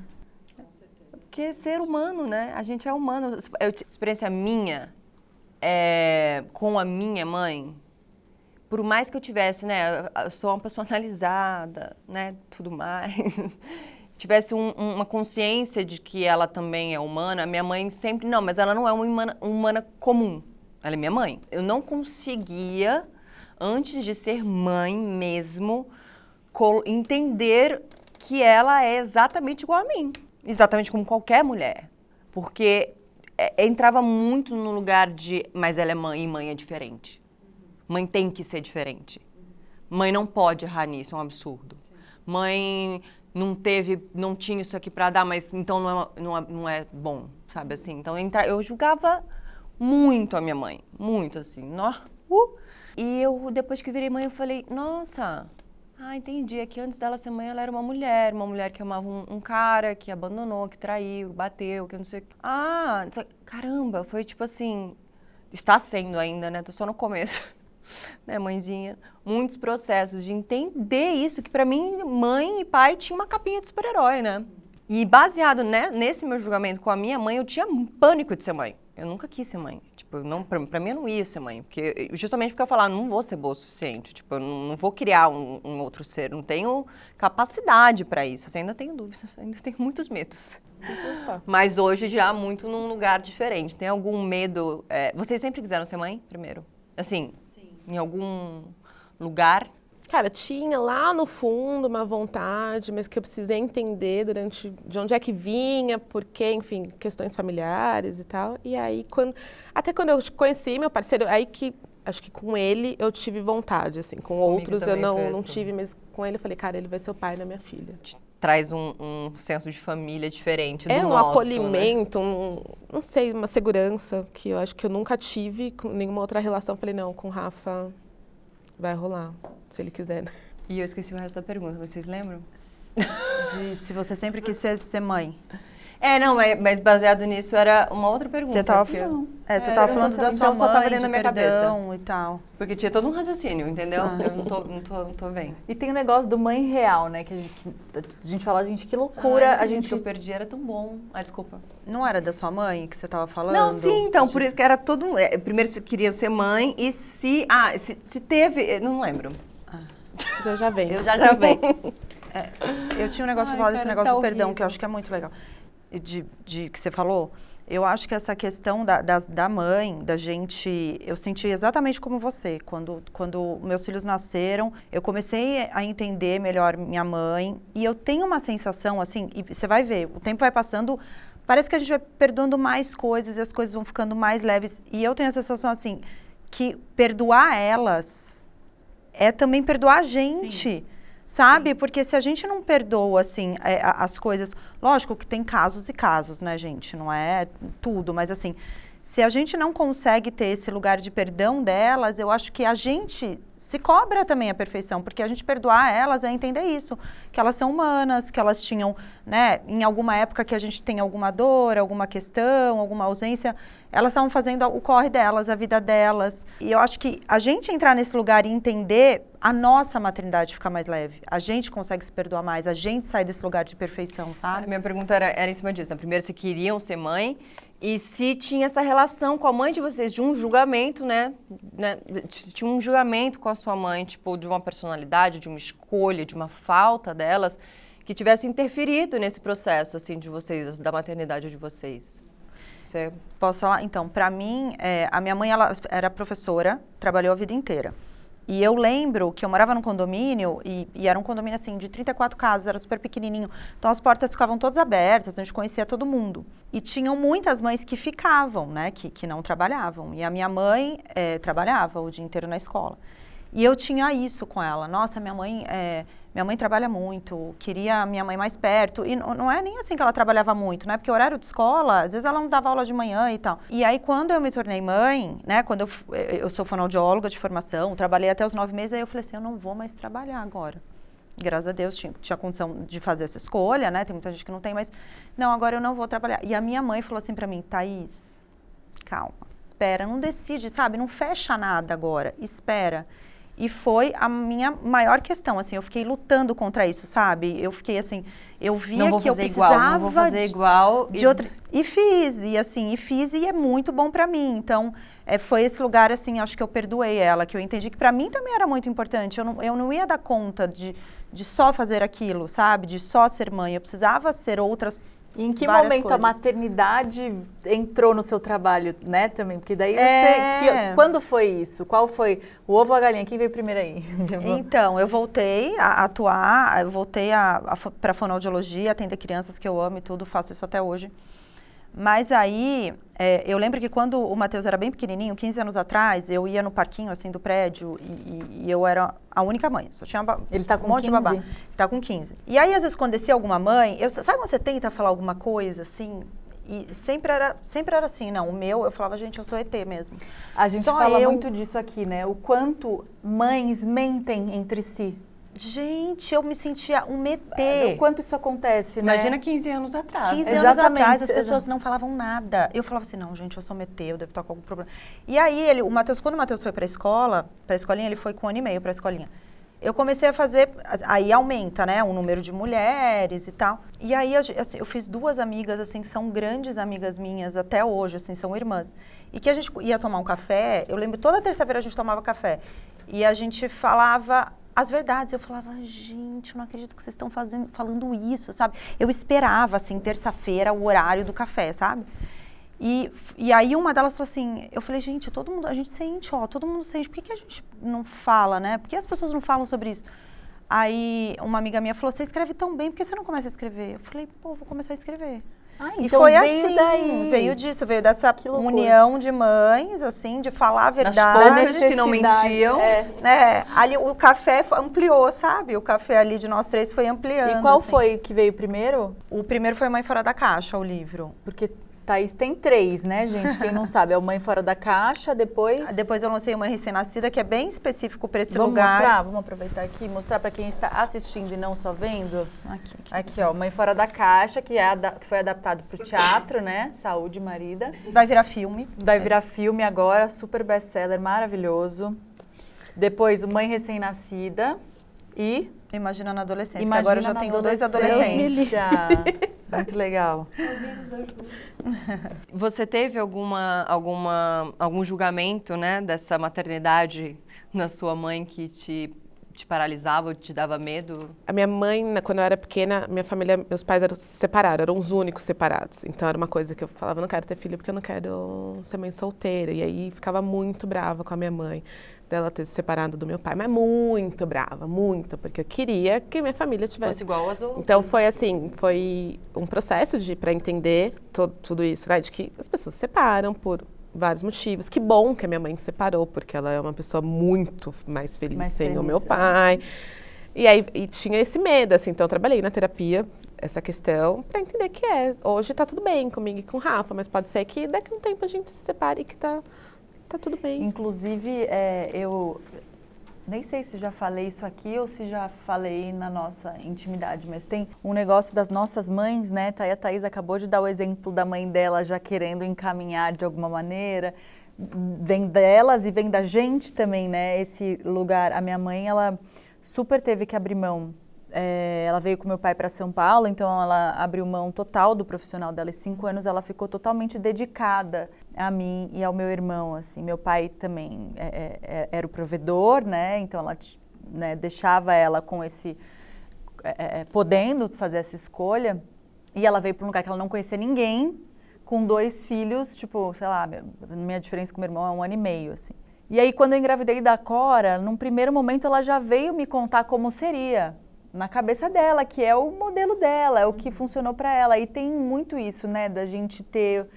porque ser humano, né? A gente é humano. Eu, experiência minha é, com a minha mãe, por mais que eu tivesse, né? Eu sou uma pessoa analisada, né? Tudo mais. tivesse um, uma consciência de que ela também é humana, minha mãe sempre, não, mas ela não é uma humana, humana comum. Ela é minha mãe. Eu não conseguia, antes de ser mãe mesmo, entender que ela é exatamente igual a mim. Exatamente como qualquer mulher. Porque é, entrava muito no lugar de, mas ela é mãe e mãe é diferente. Mãe tem que ser diferente. Mãe não pode errar nisso, é um absurdo. Mãe não teve, não tinha isso aqui para dar, mas então não é, não é, não é bom, sabe assim? Então eu julgava muito a minha mãe, muito assim, nó, uh. E eu, depois que virei mãe, eu falei, nossa, ah, entendi, é que antes dela ser mãe, ela era uma mulher, uma mulher que amava um, um cara, que abandonou, que traiu, bateu, que não sei o que. Ah, caramba, foi tipo assim, está sendo ainda, né? Tô só no começo. Né, mãezinha? Muitos processos de entender isso, que para mim, mãe e pai tinham uma capinha de super-herói, né? E baseado né, nesse meu julgamento com a minha mãe, eu tinha pânico de ser mãe. Eu nunca quis ser mãe. Tipo, não, pra, pra mim eu não ia ser mãe. Porque, justamente porque eu falava, não vou ser boa o suficiente. Tipo, eu não, não vou criar um, um, outro ser. Não tenho capacidade para isso. Assim, ainda tenho dúvidas, ainda tenho muitos medos. Mas hoje já muito num lugar diferente. Tem algum medo? É, vocês sempre quiseram ser mãe, primeiro? Assim, Sim. Em algum lugar Cara, tinha lá no fundo uma vontade, mas que eu precisei entender durante de onde é que vinha, porque, enfim, questões familiares e tal. E aí, quando, até quando eu conheci meu parceiro, aí que acho que com ele eu tive vontade, assim, com Comigo outros eu não, não tive, mas com ele eu falei, cara, ele vai ser o pai da minha filha. Traz um, um senso de família diferente do é um nosso, né? acolhimento, né? um, não sei, uma segurança que eu acho que eu nunca tive com nenhuma outra relação. Falei, não, com o Rafa vai rolar se ele quiser. Né? E eu esqueci o resto da pergunta, vocês lembram? De se você sempre quis ser, ser mãe. É, não, mas baseado nisso era uma outra pergunta. Você estava falando, é, você é, tava falando da sua então, mãe, tava de minha perdão cabeça. e tal. Porque tinha todo um raciocínio, entendeu? Ah. Eu não tô, não, tô, não tô vendo. E tem o um negócio do mãe real, né? Que a gente, que a gente fala, gente, que loucura. Ai, a gente que eu perdi era tão bom. Ah, desculpa. Não era da sua mãe que você estava falando? Não, sim, então, de... por isso que era todo... É, primeiro você queria ser mãe e se... Ah, se, se teve... Não lembro. Já já vem. Eu já já vem. É, eu tinha um negócio para falar desse negócio tá do perdão, que eu acho que é muito legal. De, de que você falou. Eu acho que essa questão da, da, mãe, da gente. Eu senti exatamente como você. Quando, quando meus filhos nasceram, eu comecei a entender melhor minha mãe. E eu tenho uma sensação, assim, e você vai ver, o tempo vai passando, parece que a gente vai perdoando mais coisas e as coisas vão ficando mais leves. E eu tenho a sensação, assim, que perdoar elas é também perdoar a gente. Sim. Sabe? Sim. Porque se a gente não perdoa, assim, é, as coisas. Lógico que tem casos e casos, né, gente? Não é tudo, mas assim se a gente não consegue ter esse lugar de perdão delas, eu acho que a gente se cobra também a perfeição, porque a gente perdoar elas é entender isso, que elas são humanas, que elas tinham, né, em alguma época que a gente tem alguma dor, alguma questão, alguma ausência, elas estavam fazendo o corre delas, a vida delas. E eu acho que a gente entrar nesse lugar e entender a nossa maternidade fica mais leve. A gente consegue se perdoar mais, a gente sai desse lugar de perfeição, sabe? A minha pergunta era, era em cima disso. Né? Primeiro, se queriam ser mãe e se tinha essa relação com a mãe de vocês, de um julgamento, né? né? Se tinha um julgamento com a sua mãe, tipo, de uma personalidade, de uma escolha, de uma falta delas, que tivesse interferido nesse processo, assim, de vocês, da maternidade de vocês. Você... Posso falar? Então, para mim, é, a minha mãe, ela era professora, trabalhou a vida inteira. E eu lembro que eu morava num condomínio, e, e, era um condomínio assim, de 34 casas, era super pequenininho. Então as portas ficavam todas abertas, a gente conhecia todo mundo. E tinham muitas mães que ficavam, né, que, que não trabalhavam. E a minha mãe é, trabalhava o dia inteiro na escola. E eu tinha isso com ela. Nossa, minha mãe é, minha mãe trabalha muito, queria minha mãe mais perto. E não é nem assim que ela trabalhava muito, né? Porque horário de escola, às vezes ela não dava aula de manhã e tal. E aí, quando eu me tornei mãe, né? Quando eu, eu sou fonoaudióloga de formação, trabalhei até os nove meses, aí eu falei assim, eu não vou mais trabalhar agora. Graças a Deus tinha, tinha condição de fazer essa escolha, né? Tem muita gente que não tem, mas não, agora eu não vou trabalhar. E a minha mãe falou assim para mim, Thaís, calma, espera, não decide, sabe? Não fecha nada agora, espera. E foi a minha maior questão, assim, eu fiquei lutando contra isso, sabe? Eu fiquei assim, eu via que eu precisava igual, não vou fazer de- igual. de outra e fiz e assim e fiz e é muito bom pra mim então é, foi esse lugar assim acho que eu perdoei ela que eu entendi que pra mim também era muito importante eu não, eu não ia dar conta de, de só fazer aquilo sabe de só ser mãe eu precisava ser outras E em que momento a coisas. maternidade entrou no seu trabalho, né, também? Porque daí você... É. que- quando foi isso? Qual foi o ovo ou a galinha? Quem veio primeiro aí? Então, eu voltei a atuar, eu voltei para fonoaudiologia, atender crianças que eu amo e tudo, faço isso até hoje. Mas aí, é, eu lembro que quando o Matheus era bem pequenininho, 15 anos atrás, eu ia no parquinho, assim, do prédio e, e- e eu era a única mãe. Só tinha Ele tá um com monte de 15? babá. Ele tá com 15. E aí, às vezes, quando descia alguma mãe, eu, sabe quando você tenta falar alguma coisa, assim? E sempre era, sempre era assim, não. O meu, eu falava, gente, eu sou ET mesmo. A gente Só fala eu- muito disso aqui, né? O quanto mães mentem entre si. Gente, eu me sentia um ET. O quanto isso acontece, né? Imagina 15 anos atrás. 15 anos Exatamente, atrás, as exa- pessoas não falavam nada. Eu falava assim, não, gente, eu sou metê, eu devo estar com algum problema. E aí, ele, o Matheus, quando o Matheus foi para a escola, para a escolinha, ele foi com um ano e meio para a escolinha. Eu comecei a fazer, aí aumenta, né, o número de mulheres e tal. E aí, eu, assim, eu fiz duas amigas, assim, que são grandes amigas minhas até hoje, assim, são irmãs. E que a gente ia tomar um café, eu lembro, toda terça-feira a gente tomava café. E a gente falava as verdades. Eu falava, gente, eu não acredito que vocês estão fazendo, falando isso, sabe? Eu esperava, assim, terça-feira, o horário do café, sabe? E, e aí uma delas falou assim, eu falei, gente, todo mundo, a gente sente, ó, todo mundo sente, por que, que a gente não fala, né? Por que as pessoas não falam sobre isso? Aí uma amiga minha falou, você escreve tão bem, por que você não começa a escrever? Eu falei, pô, vou começar a escrever. Ah, E então foi veio assim, daí. veio disso, veio dessa união de mães, assim, de falar a verdade. que não mentiam. é. É, ali o café foi- ampliou, sabe? O café ali de nós três foi ampliando. E qual assim. foi que veio primeiro? O primeiro foi Mãe Fora da Caixa, o livro. Porque Thaís tem três, né, gente? Quem não sabe, é o Mãe Fora da Caixa, depois... Depois eu lancei Mãe Recém-Nascida, que é bem específico para esse Vamos lugar. mostrar? Vamos aproveitar aqui, mostrar para quem está assistindo e não só vendo. Aqui, aqui. Aqui, ó, Mãe Fora da Caixa, que, é que foi adaptado para o teatro, né? Saúde, marida. Vai virar filme. Vai virar filme agora, super best-seller, maravilhoso. Depois, o Mãe Recém-Nascida e... Imagina na adolescência, que Imagina agora eu já na tenho dois adolescência. adolescentes. Muito legal. Você teve alguma, alguma, algum julgamento, né, dessa maternidade na sua mãe que te, te paralisava ou te dava medo? A minha mãe, né, quando eu era pequena, minha família, meus pais eram separados, eram os únicos separados. Então era uma coisa que eu falava, não quero ter filho porque eu não quero ser mãe solteira. E aí ficava muito brava com a minha mãe dela ter se separado do meu pai, mas muito brava, muito, porque eu queria que minha família Fosse tivesse igual às outras. então foi assim, foi um processo de para entender to- tudo isso, né, de que as pessoas se separam por vários motivos. Que bom que a minha mãe se separou, porque ela é uma pessoa muito mais feliz Mais sem o feliz, meu é. pai. E aí e tinha esse medo, assim, então eu trabalhei na terapia essa questão para entender que é, hoje tá tudo bem comigo e com o Rafa, mas pode ser que daqui a um tempo a gente se separe e que tá tá tudo bem. Inclusive, é, eu nem sei se já falei isso aqui ou se já falei na nossa intimidade, mas tem um negócio das nossas mães, né? Tá, a Thaís acabou de dar o exemplo da mãe dela já querendo encaminhar de alguma maneira. Vem delas e vem da gente também, né? Esse lugar. A minha mãe, ela super teve que abrir mão. É, ela veio com meu pai para São Paulo, então ela abriu mão total do profissional dela. E cinco anos ela ficou totalmente dedicada a mim e ao meu irmão. Assim, meu pai também é, é, era o provedor, né? Então ela né, deixava ela com esse é, é, podendo fazer essa escolha. E ela veio para um lugar que ela não conhecia ninguém, com dois filhos, tipo, sei lá, minha diferença com meu irmão é um ano e meio, assim. E aí, quando eu engravidei da Cora, num primeiro momento ela já veio me contar como seria na cabeça dela, que é o modelo dela, é o que funcionou para ela. E tem muito isso, né, da gente ter,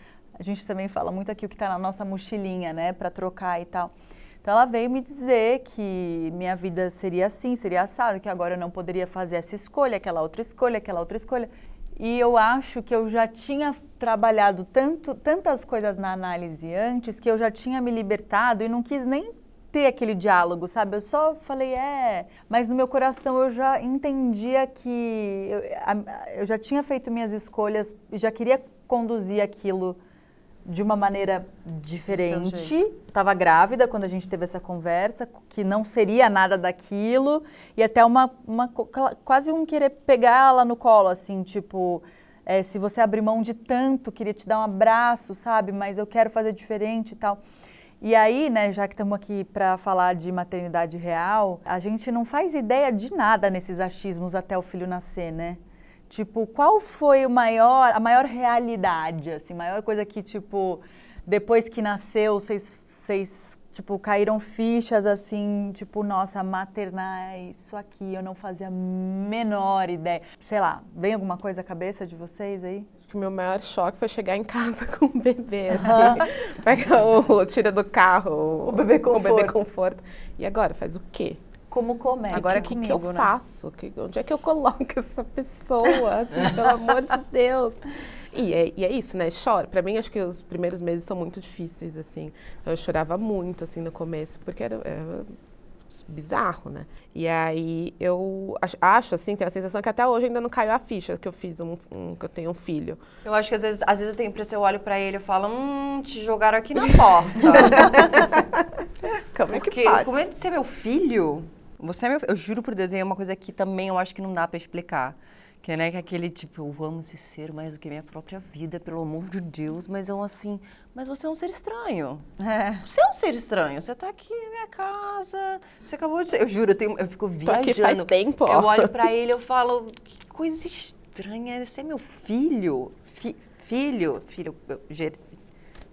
a gente também fala muito aqui o que está na nossa mochilinha, né, para trocar e tal. Então ela veio me dizer que minha vida seria assim, seria assado, que agora eu não poderia fazer essa escolha, aquela outra escolha, aquela outra escolha. E eu acho que eu já tinha trabalhado tanto, tantas coisas na análise antes que eu já tinha me libertado e não quis nem ter aquele diálogo, sabe? Eu só falei, é, mas no meu coração eu já entendia que eu, eu já tinha feito minhas escolhas, já queria conduzir aquilo de uma maneira diferente. Tava grávida quando a gente teve essa conversa, que não seria nada daquilo, e até uma, uma quase um querer pegá-la no colo, assim, tipo, é, se você abrir mão de tanto, queria te dar um abraço, sabe? Mas eu quero fazer diferente e tal. E aí, né, já que estamos aqui para falar de maternidade real, a gente não faz ideia de nada nesses achismos até o filho nascer, né? Tipo, qual foi o maior, a maior realidade, assim, maior coisa que, tipo, depois que nasceu, vocês, vocês tipo, caíram fichas, assim, tipo, nossa, maternar, isso aqui, eu não fazia a menor ideia. Sei lá, vem alguma coisa à cabeça de vocês aí? Acho que o meu maior choque foi chegar em casa com o bebê, assim. Pega o, tira do carro O bebê o bebê conforto. conforto. E agora, faz o quê? Como começa? Agora o que, é que eu comigo, né? faço? Que- onde é que eu coloco essa pessoa? Assim, pelo amor de Deus. E é, e é isso, né? Chora. Pra mim, acho que os primeiros meses são muito difíceis, assim. Eu chorava muito, assim, no começo, porque era, era bizarro, né? E aí eu acho, acho, assim, tenho a sensação que até hoje ainda não caiu a ficha que eu fiz um, um- que eu tenho um filho. Eu acho que às vezes, às vezes eu tenho a impressão, eu olho pra ele e falo, hum, te jogaram aqui na porta. Como é que Porque pode? como é de ser meu filho? Você é meu. Eu juro por Deus, é uma coisa que também eu acho que não dá pra explicar. Que é, né, que é aquele tipo, eu amo esse ser mais do que minha própria vida, pelo amor de Deus, mas eu assim, mas você é um ser estranho. É. Você é um ser estranho, você tá aqui na minha casa, você acabou de ser. Eu juro, eu, tenho, eu fico Tô viajando. aqui faz tempo. Eu olho pra ele eu falo, que coisa estranha, você é meu filho? Fi- filho? Filho, eu, ger-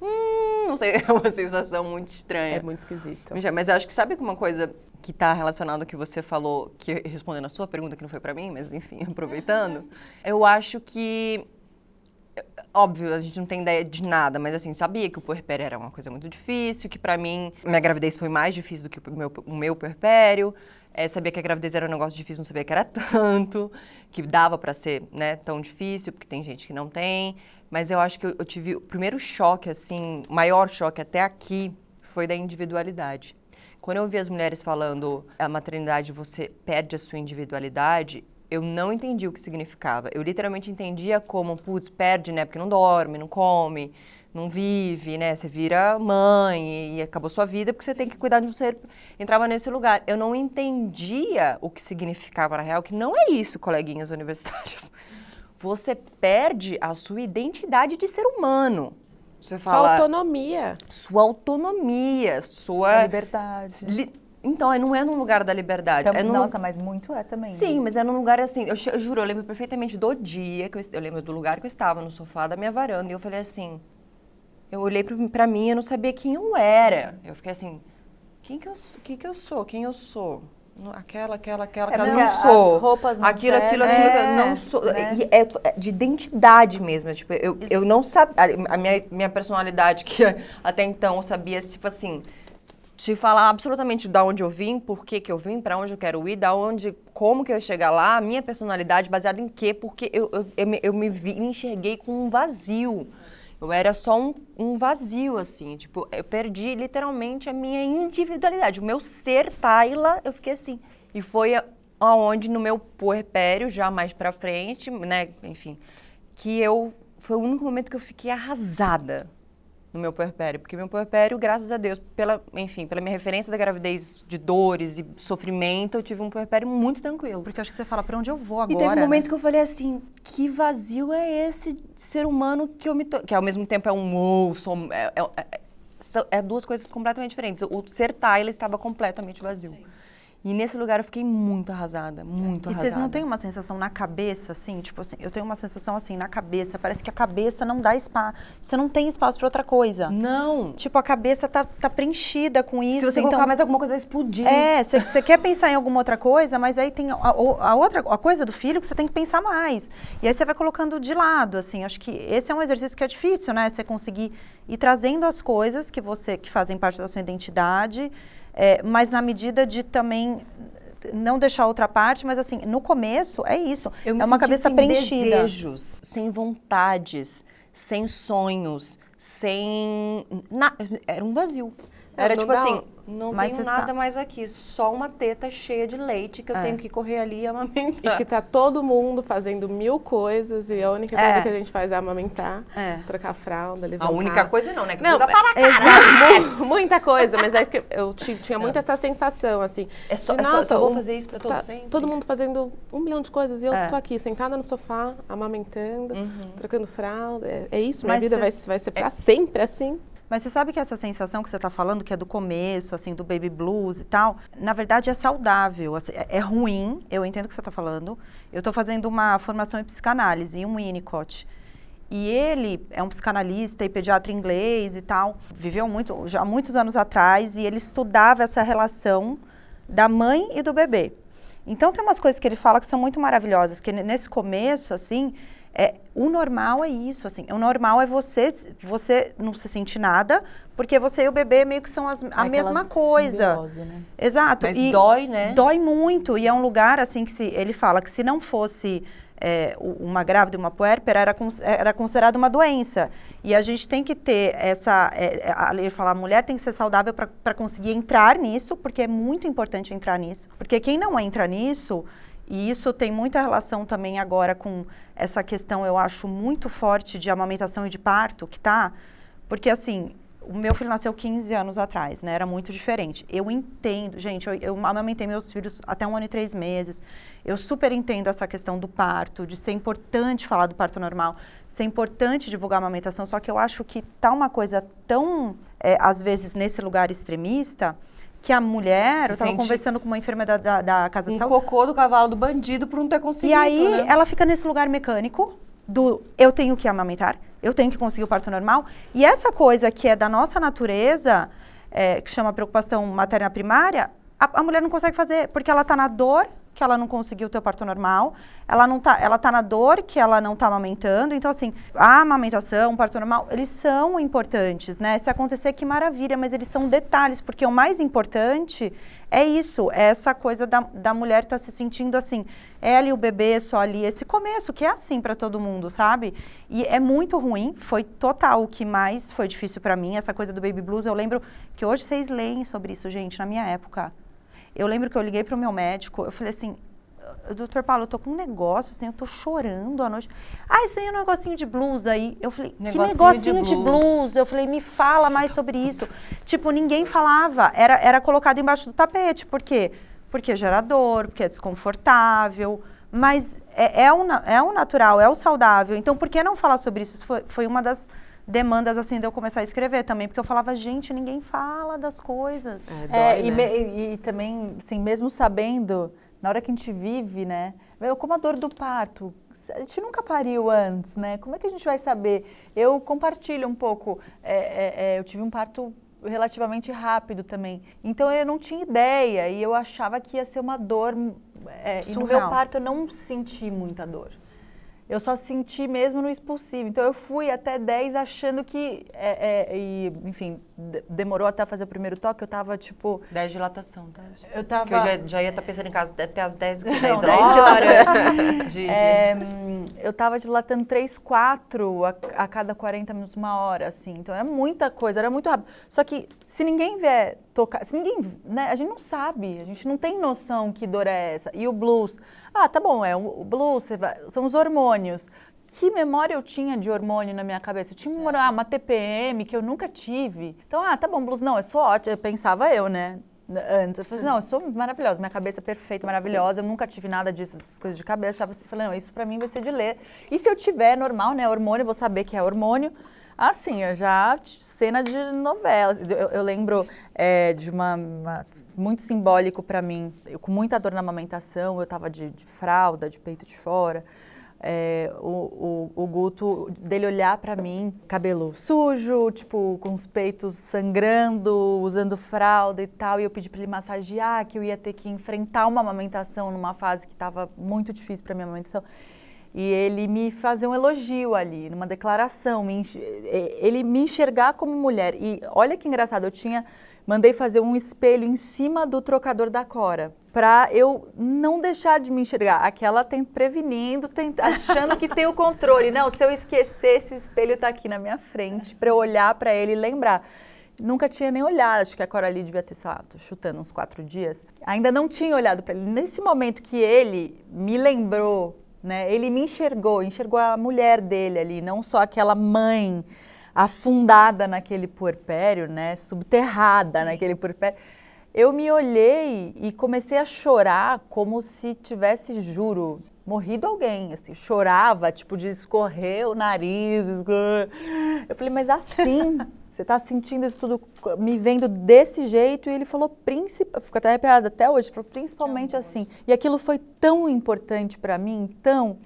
Hum, não sei, é uma sensação muito estranha. É muito esquisito. Mas eu acho que sabe que uma coisa que está relacionada ao que você falou, que respondendo a sua pergunta, que não foi para mim, mas enfim, aproveitando, eu acho que óbvio, a gente não tem ideia de nada, mas assim, sabia que o puerpério era uma coisa muito difícil, que pra mim minha gravidez foi mais difícil do que o meu, o meu puerpério. É, sabia que a gravidez era um negócio difícil, não sabia que era tanto, que dava pra ser, né, tão difícil, porque tem gente que não tem. Mas eu acho que eu, eu tive o primeiro choque, assim, o maior choque até aqui, foi da individualidade. Quando eu ouvi as mulheres falando a maternidade você perde a sua individualidade, eu não entendi o que significava. Eu literalmente entendia como, putz, perde, né? Porque não dorme, não come, não vive, né? Você vira mãe e, acabou sua vida porque você tem que cuidar de um ser. Entrava nesse lugar. Eu não entendia o que significava na real, que não é isso, coleguinhas universitárias. Você perde a sua identidade de ser humano. Você Sua fala autonomia. sua autonomia, A sua liberdade. Li- Então, é- não é num lugar da liberdade. Então, é num... Nossa, mas muito é também. Sim, né? mas é num lugar assim. Eu, eu juro, eu lembro perfeitamente do dia que eu, eu lembro do lugar que eu estava no sofá da minha varanda e eu falei assim. Eu olhei pra, pra mim e eu não sabia quem eu era. Eu fiquei assim, quem que eu, quem que eu sou? Quem eu sou? Aquela, aquela, aquela, É aquela, não as sou. roupas não aquilo, aquilo, aquilo, É, não sou. né? É, é de identidade mesmo. é Tipo, eu, eu não sabia. A minha, minha personalidade, que até então eu sabia, tipo assim, te falar absolutamente da onde eu vim, por que que eu vim, para onde eu quero ir, da onde, como que eu ia chegar lá, a minha personalidade baseada em quê? Porque eu, eu, eu, me, eu me vi, me enxerguei com um vazio. Eu era só um, um vazio, assim, tipo, eu perdi literalmente a minha individualidade. O meu ser Tayla, eu fiquei assim. E foi aonde no meu puerpério, já mais pra frente, né, enfim, que eu, foi o único momento que eu fiquei arrasada no meu puerpério, porque meu puerpério, graças a Deus, pela, enfim, pela minha referência da gravidez de dores e sofrimento, eu tive um puerpério muito tranquilo. Porque acho que você fala, pra onde eu vou E agora? teve um né? momento que eu falei assim, que vazio é esse ser humano que eu me to... que ao mesmo tempo é um ou, sou, é, é, é- são- é duas coisas completamente diferentes. O ser Tyler estava completamente vazio. E nesse lugar eu fiquei muito arrasada, muito E arrasada. vocês não têm uma sensação na cabeça, assim? Tipo assim, eu tenho uma sensação assim, na cabeça, parece que a cabeça não dá espaço. Você não tem espaço pra outra coisa. Não. Tipo, a cabeça tá, tá preenchida com isso. Se você então... colocar mais alguma coisa vai explodir. É, você quer pensar em alguma outra coisa, mas aí tem a, a- a outra a coisa do filho que você tem que pensar mais. E aí você vai colocando de lado, assim. Acho que esse é um exercício que é difícil, né? Você conseguir ir trazendo as coisas que você que fazem parte da sua identidade, é, mas na medida de também não deixar outra parte, mas assim, no começo é isso. É uma cabeça sem preenchida. desejos, sem vontades, sem sonhos, sem... Na... Era um vazio. Era Não tipo dá assim, não Mas tenho nada sa- mais aqui, só uma teta cheia de leite que eu É. tenho que correr ali e E amamentar. que tá todo mundo fazendo mil coisas e a única coisa É. que a gente faz é amamentar, É. trocar fralda, levantar. A única coisa não, né? Que Não, coisa para mu- muita coisa, mas é que eu ti- tinha muito essa sensação, assim. É só- de, é só- vou fazer isso pra todo tá sempre. Todo mundo fazendo um milhão de coisas e eu É. tô aqui, sentada no sofá, amamentando, Uhum. trocando fralda. É, é isso, minha Mas vida vai, cês- vai ser pra sempre assim. Mas você sabe que essa sensação que você está falando, que é do começo, assim, do baby blues e tal, na verdade é saudável. assim, é, é ruim, eu entendo o que você está falando. Eu estou fazendo uma formação em psicanálise, em um Winnicott. E ele é um psicanalista e pediatra inglês e tal. Viveu muito, já muitos anos atrás, e ele estudava essa relação da mãe e do bebê. Então tem umas coisas que ele fala que são muito maravilhosas, que ne- nesse começo, assim, é, o normal é isso, assim, o normal é você, você não se sentir nada, porque você e o bebê meio que são as- a Aquela mesma coisa. simbiose, né? Exato. Mas e dói, né? Dói muito, e é um lugar, assim, que se, ele fala que se não fosse é, uma grávida e uma puérpera, era, era considerado uma doença. E a gente tem que ter essa, é, é, a- ele fala, a mulher tem que ser saudável para conseguir entrar nisso, porque é muito importante entrar nisso. Porque quem não entra nisso, e isso tem muita relação também agora com essa questão, eu acho, muito forte de amamentação e de parto, que tá, porque assim, o meu filho nasceu 15 anos atrás, né? Era muito diferente. Eu entendo, gente, eu, eu amamentei meus filhos até um ano e três meses. Eu super entendo essa questão do parto, de ser importante falar do parto normal, ser importante divulgar a amamentação, só que eu acho que tá uma coisa tão, é, às vezes, nesse lugar extremista, que a mulher, Se eu estava sente conversando com uma enfermeira da, da, da Casa de Um Saúde, cocô do cavalo do bandido por não ter conseguido, e aí né? ela fica nesse lugar mecânico do eu tenho que amamentar, eu tenho que conseguir o parto normal. E essa coisa que é da nossa natureza, é, que chama preocupação materna primária, a, a mulher não consegue fazer, porque ela está na dor que ela não conseguiu ter o parto normal, ela não tá, ela tá na dor que ela não está amamentando. Então assim, a amamentação, o parto normal, eles são importantes, né? Se acontecer que maravilha, mas eles são detalhes, porque o mais importante é isso, é essa coisa da, da mulher estar se sentindo assim, ela e o bebê só ali, esse começo que é assim para todo mundo, sabe? E é muito ruim, foi total o que mais foi difícil para mim, essa coisa do baby blues. Eu lembro que hoje vocês leem sobre isso, gente, na minha época. Eu lembro que eu liguei para o meu médico, eu falei assim, doutor Paulo, eu tô com um negócio, assim, eu tô chorando à noite. Ah, isso aí é um negocinho de blues aí. Eu falei, Negocinho que negocinho de de blues. blues? Eu falei, me fala mais sobre isso. tipo, ninguém falava, era, era colocado embaixo do tapete. Por quê? Porque gera dor, porque é desconfortável. Mas é, é, o, é o natural, é o saudável. Então, por que não falar sobre isso? Isso foi, foi uma das demandas, assim, de eu começar a escrever também. Porque eu falava, gente, ninguém fala das coisas. É, dói, É, e, né? e- e também, assim, mesmo sabendo, na hora que a gente vive, né? Eu, como a dor do parto, a gente nunca pariu antes, né? Como é que a gente vai saber? Eu compartilho um pouco. é, é, é, eu tive um parto relativamente rápido também. Então eu não tinha ideia e eu achava que ia ser uma dor. é, e no meu parto eu não senti muita dor. Eu só senti mesmo no expulsivo. Então eu fui até 10 achando que. é, é, e, enfim, de- demorou até fazer o primeiro toque. Eu tava tipo. 10 de dilatação, tá? Eu tava. Porque eu já, já ia estar pensando em casa até as 10, 10 Não, horas. 10 de, de- É, hum, eu tava dilatando 3, 4 a, a cada 40 minutos, uma hora, assim. Então era muita coisa, era muito rápido. Só que se ninguém vier tocar, se ninguém, né, a gente não sabe, a gente não tem noção que dor é essa. E o blues, ah, tá bom, é o blues, são os hormônios. Que memória eu tinha de hormônio na minha cabeça? Eu tinha uma, ah, uma TPM que eu nunca tive. Então, ah, tá bom, blues, não, é só ótimo. Pensava eu, né? Antes, eu falei, não, eu sou maravilhosa, minha cabeça é perfeita, maravilhosa, eu nunca tive nada disso, essas coisas de cabeça, eu achava assim, falei, não, isso pra mim vai ser de ler. E se eu tiver normal, né, hormônio, eu vou saber que é hormônio. Assim, eu já, cena de novela, eu, eu lembro é, de uma, uma- muito simbólico pra mim, eu com muita dor na amamentação, eu tava de, de fralda, de peito de fora, é, o, o, o Guto, dele olhar pra mim, cabelo sujo, tipo, com os peitos sangrando, usando fralda e tal, e eu pedi pra ele massagear, que eu ia ter que enfrentar uma amamentação numa fase que estava muito difícil pra minha amamentação. E ele me fazer um elogio ali, numa declaração, me eh, ele me enxergar como mulher. E olha que engraçado, eu tinha, mandei fazer um espelho em cima do trocador da Cora, pra eu não deixar de me enxergar. Aquela tem prevenindo, tem- achando que tem o controle. Não, se eu esquecer, esse espelho tá aqui na minha frente, pra eu olhar pra ele e lembrar. Nunca tinha nem olhado, acho que a Coralie devia ter, sei lá, chutando uns quatro dias. Ainda não tinha olhado para ele. Nesse momento que ele me lembrou, né? Ele me enxergou, enxergou a mulher dele ali, não só aquela mãe afundada naquele puerpério, né? Subterrada Sim. naquele puerpério. Eu me olhei e comecei a chorar como se tivesse, juro, morrido alguém, assim, chorava, tipo, de escorrer o nariz. Escorrer. Eu falei, mas assim, você está sentindo isso tudo, me vendo desse jeito? E ele falou, principalmente, fico até arrepiada até hoje, falou, principalmente assim. E aquilo foi tão importante para mim, tão.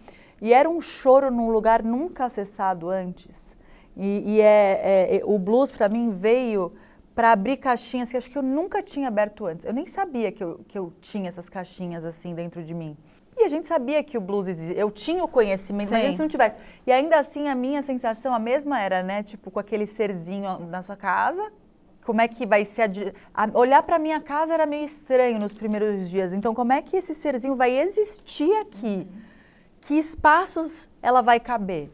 E era um choro num lugar nunca acessado antes. E, e é, é, o blues para mim veio para abrir caixinhas que acho que eu nunca tinha aberto antes. Eu nem sabia que eu, que eu tinha essas caixinhas assim dentro de mim. E a gente sabia que o blues existia. Eu tinha o conhecimento, Sim. mas se não tivesse. E ainda assim, a minha sensação, a mesma era, né? Tipo, com aquele serzinho na sua casa. Como é que vai ser. A... A... Olhar para minha casa era meio estranho nos primeiros dias. Então, como é que esse serzinho vai existir aqui? Uhum. Que espaços ela vai caber?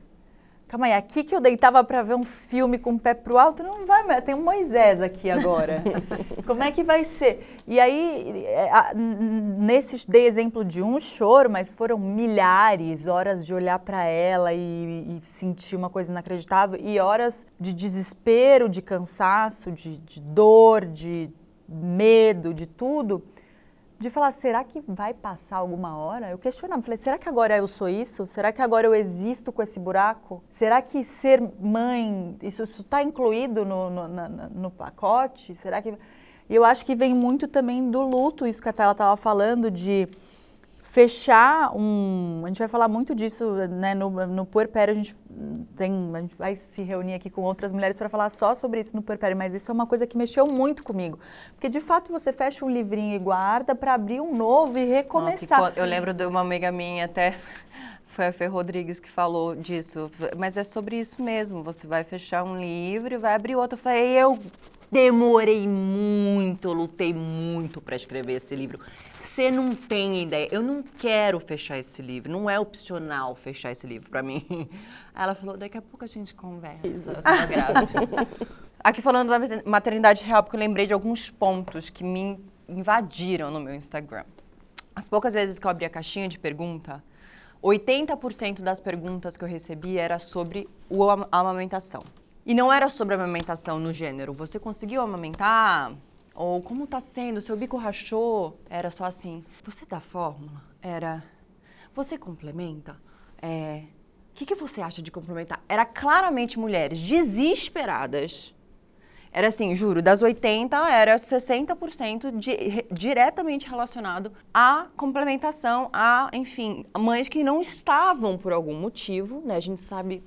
Calma aí, aqui que eu deitava para ver um filme com o pé pro alto, não vai, mas tem um Moisés aqui agora. Como é que vai ser? E aí, é, nesse dei exemplo de um choro, mas foram milhares horas de olhar para ela e, e, sentir uma coisa inacreditável e horas de desespero, de cansaço, de, de dor, de medo, de tudo de falar, será que vai passar alguma hora? Eu questionava, falei, será que agora eu sou isso? Será que agora eu existo com esse buraco? Será que ser mãe, isso está incluído no, no, no, no, pacote? Será que... E eu acho que vem muito também do luto, isso que a Tela estava falando, de fechar um. A gente vai falar muito disso, né? No, no puerpério a gente tem. A gente vai se reunir aqui com outras mulheres para falar só sobre isso no puerpério, mas isso é uma coisa que mexeu muito comigo. Porque de fato você fecha um livrinho e guarda para abrir um novo e recomeçar. Nossa, eu lembro de uma amiga minha até. Foi a Fê Rodrigues que falou disso. Mas é sobre isso mesmo. Você vai fechar um livro e vai abrir outro. Eu falei, eu demorei muito, lutei muito para escrever esse livro. Você não tem ideia. Eu não quero fechar esse livro. Não é opcional fechar esse livro para mim. Ela falou: daqui a pouco a gente conversa. Aqui falando da maternidade real, porque eu lembrei de alguns pontos que me invadiram no meu Instagram. As poucas vezes que eu abri a caixinha de pergunta, 80% das perguntas que eu recebi era sobre a amamentação. E não era sobre a amamentação no gênero. Você conseguiu amamentar? Ou como está sendo? Seu bico rachou? Era só assim. Você dá fórmula? Era. Você complementa? É. O que, que você acha de complementar? Era claramente mulheres desesperadas. Era assim, juro, das 80 era 60% de, diretamente relacionado à complementação, a, enfim, mães que não estavam por algum motivo, né? A gente sabe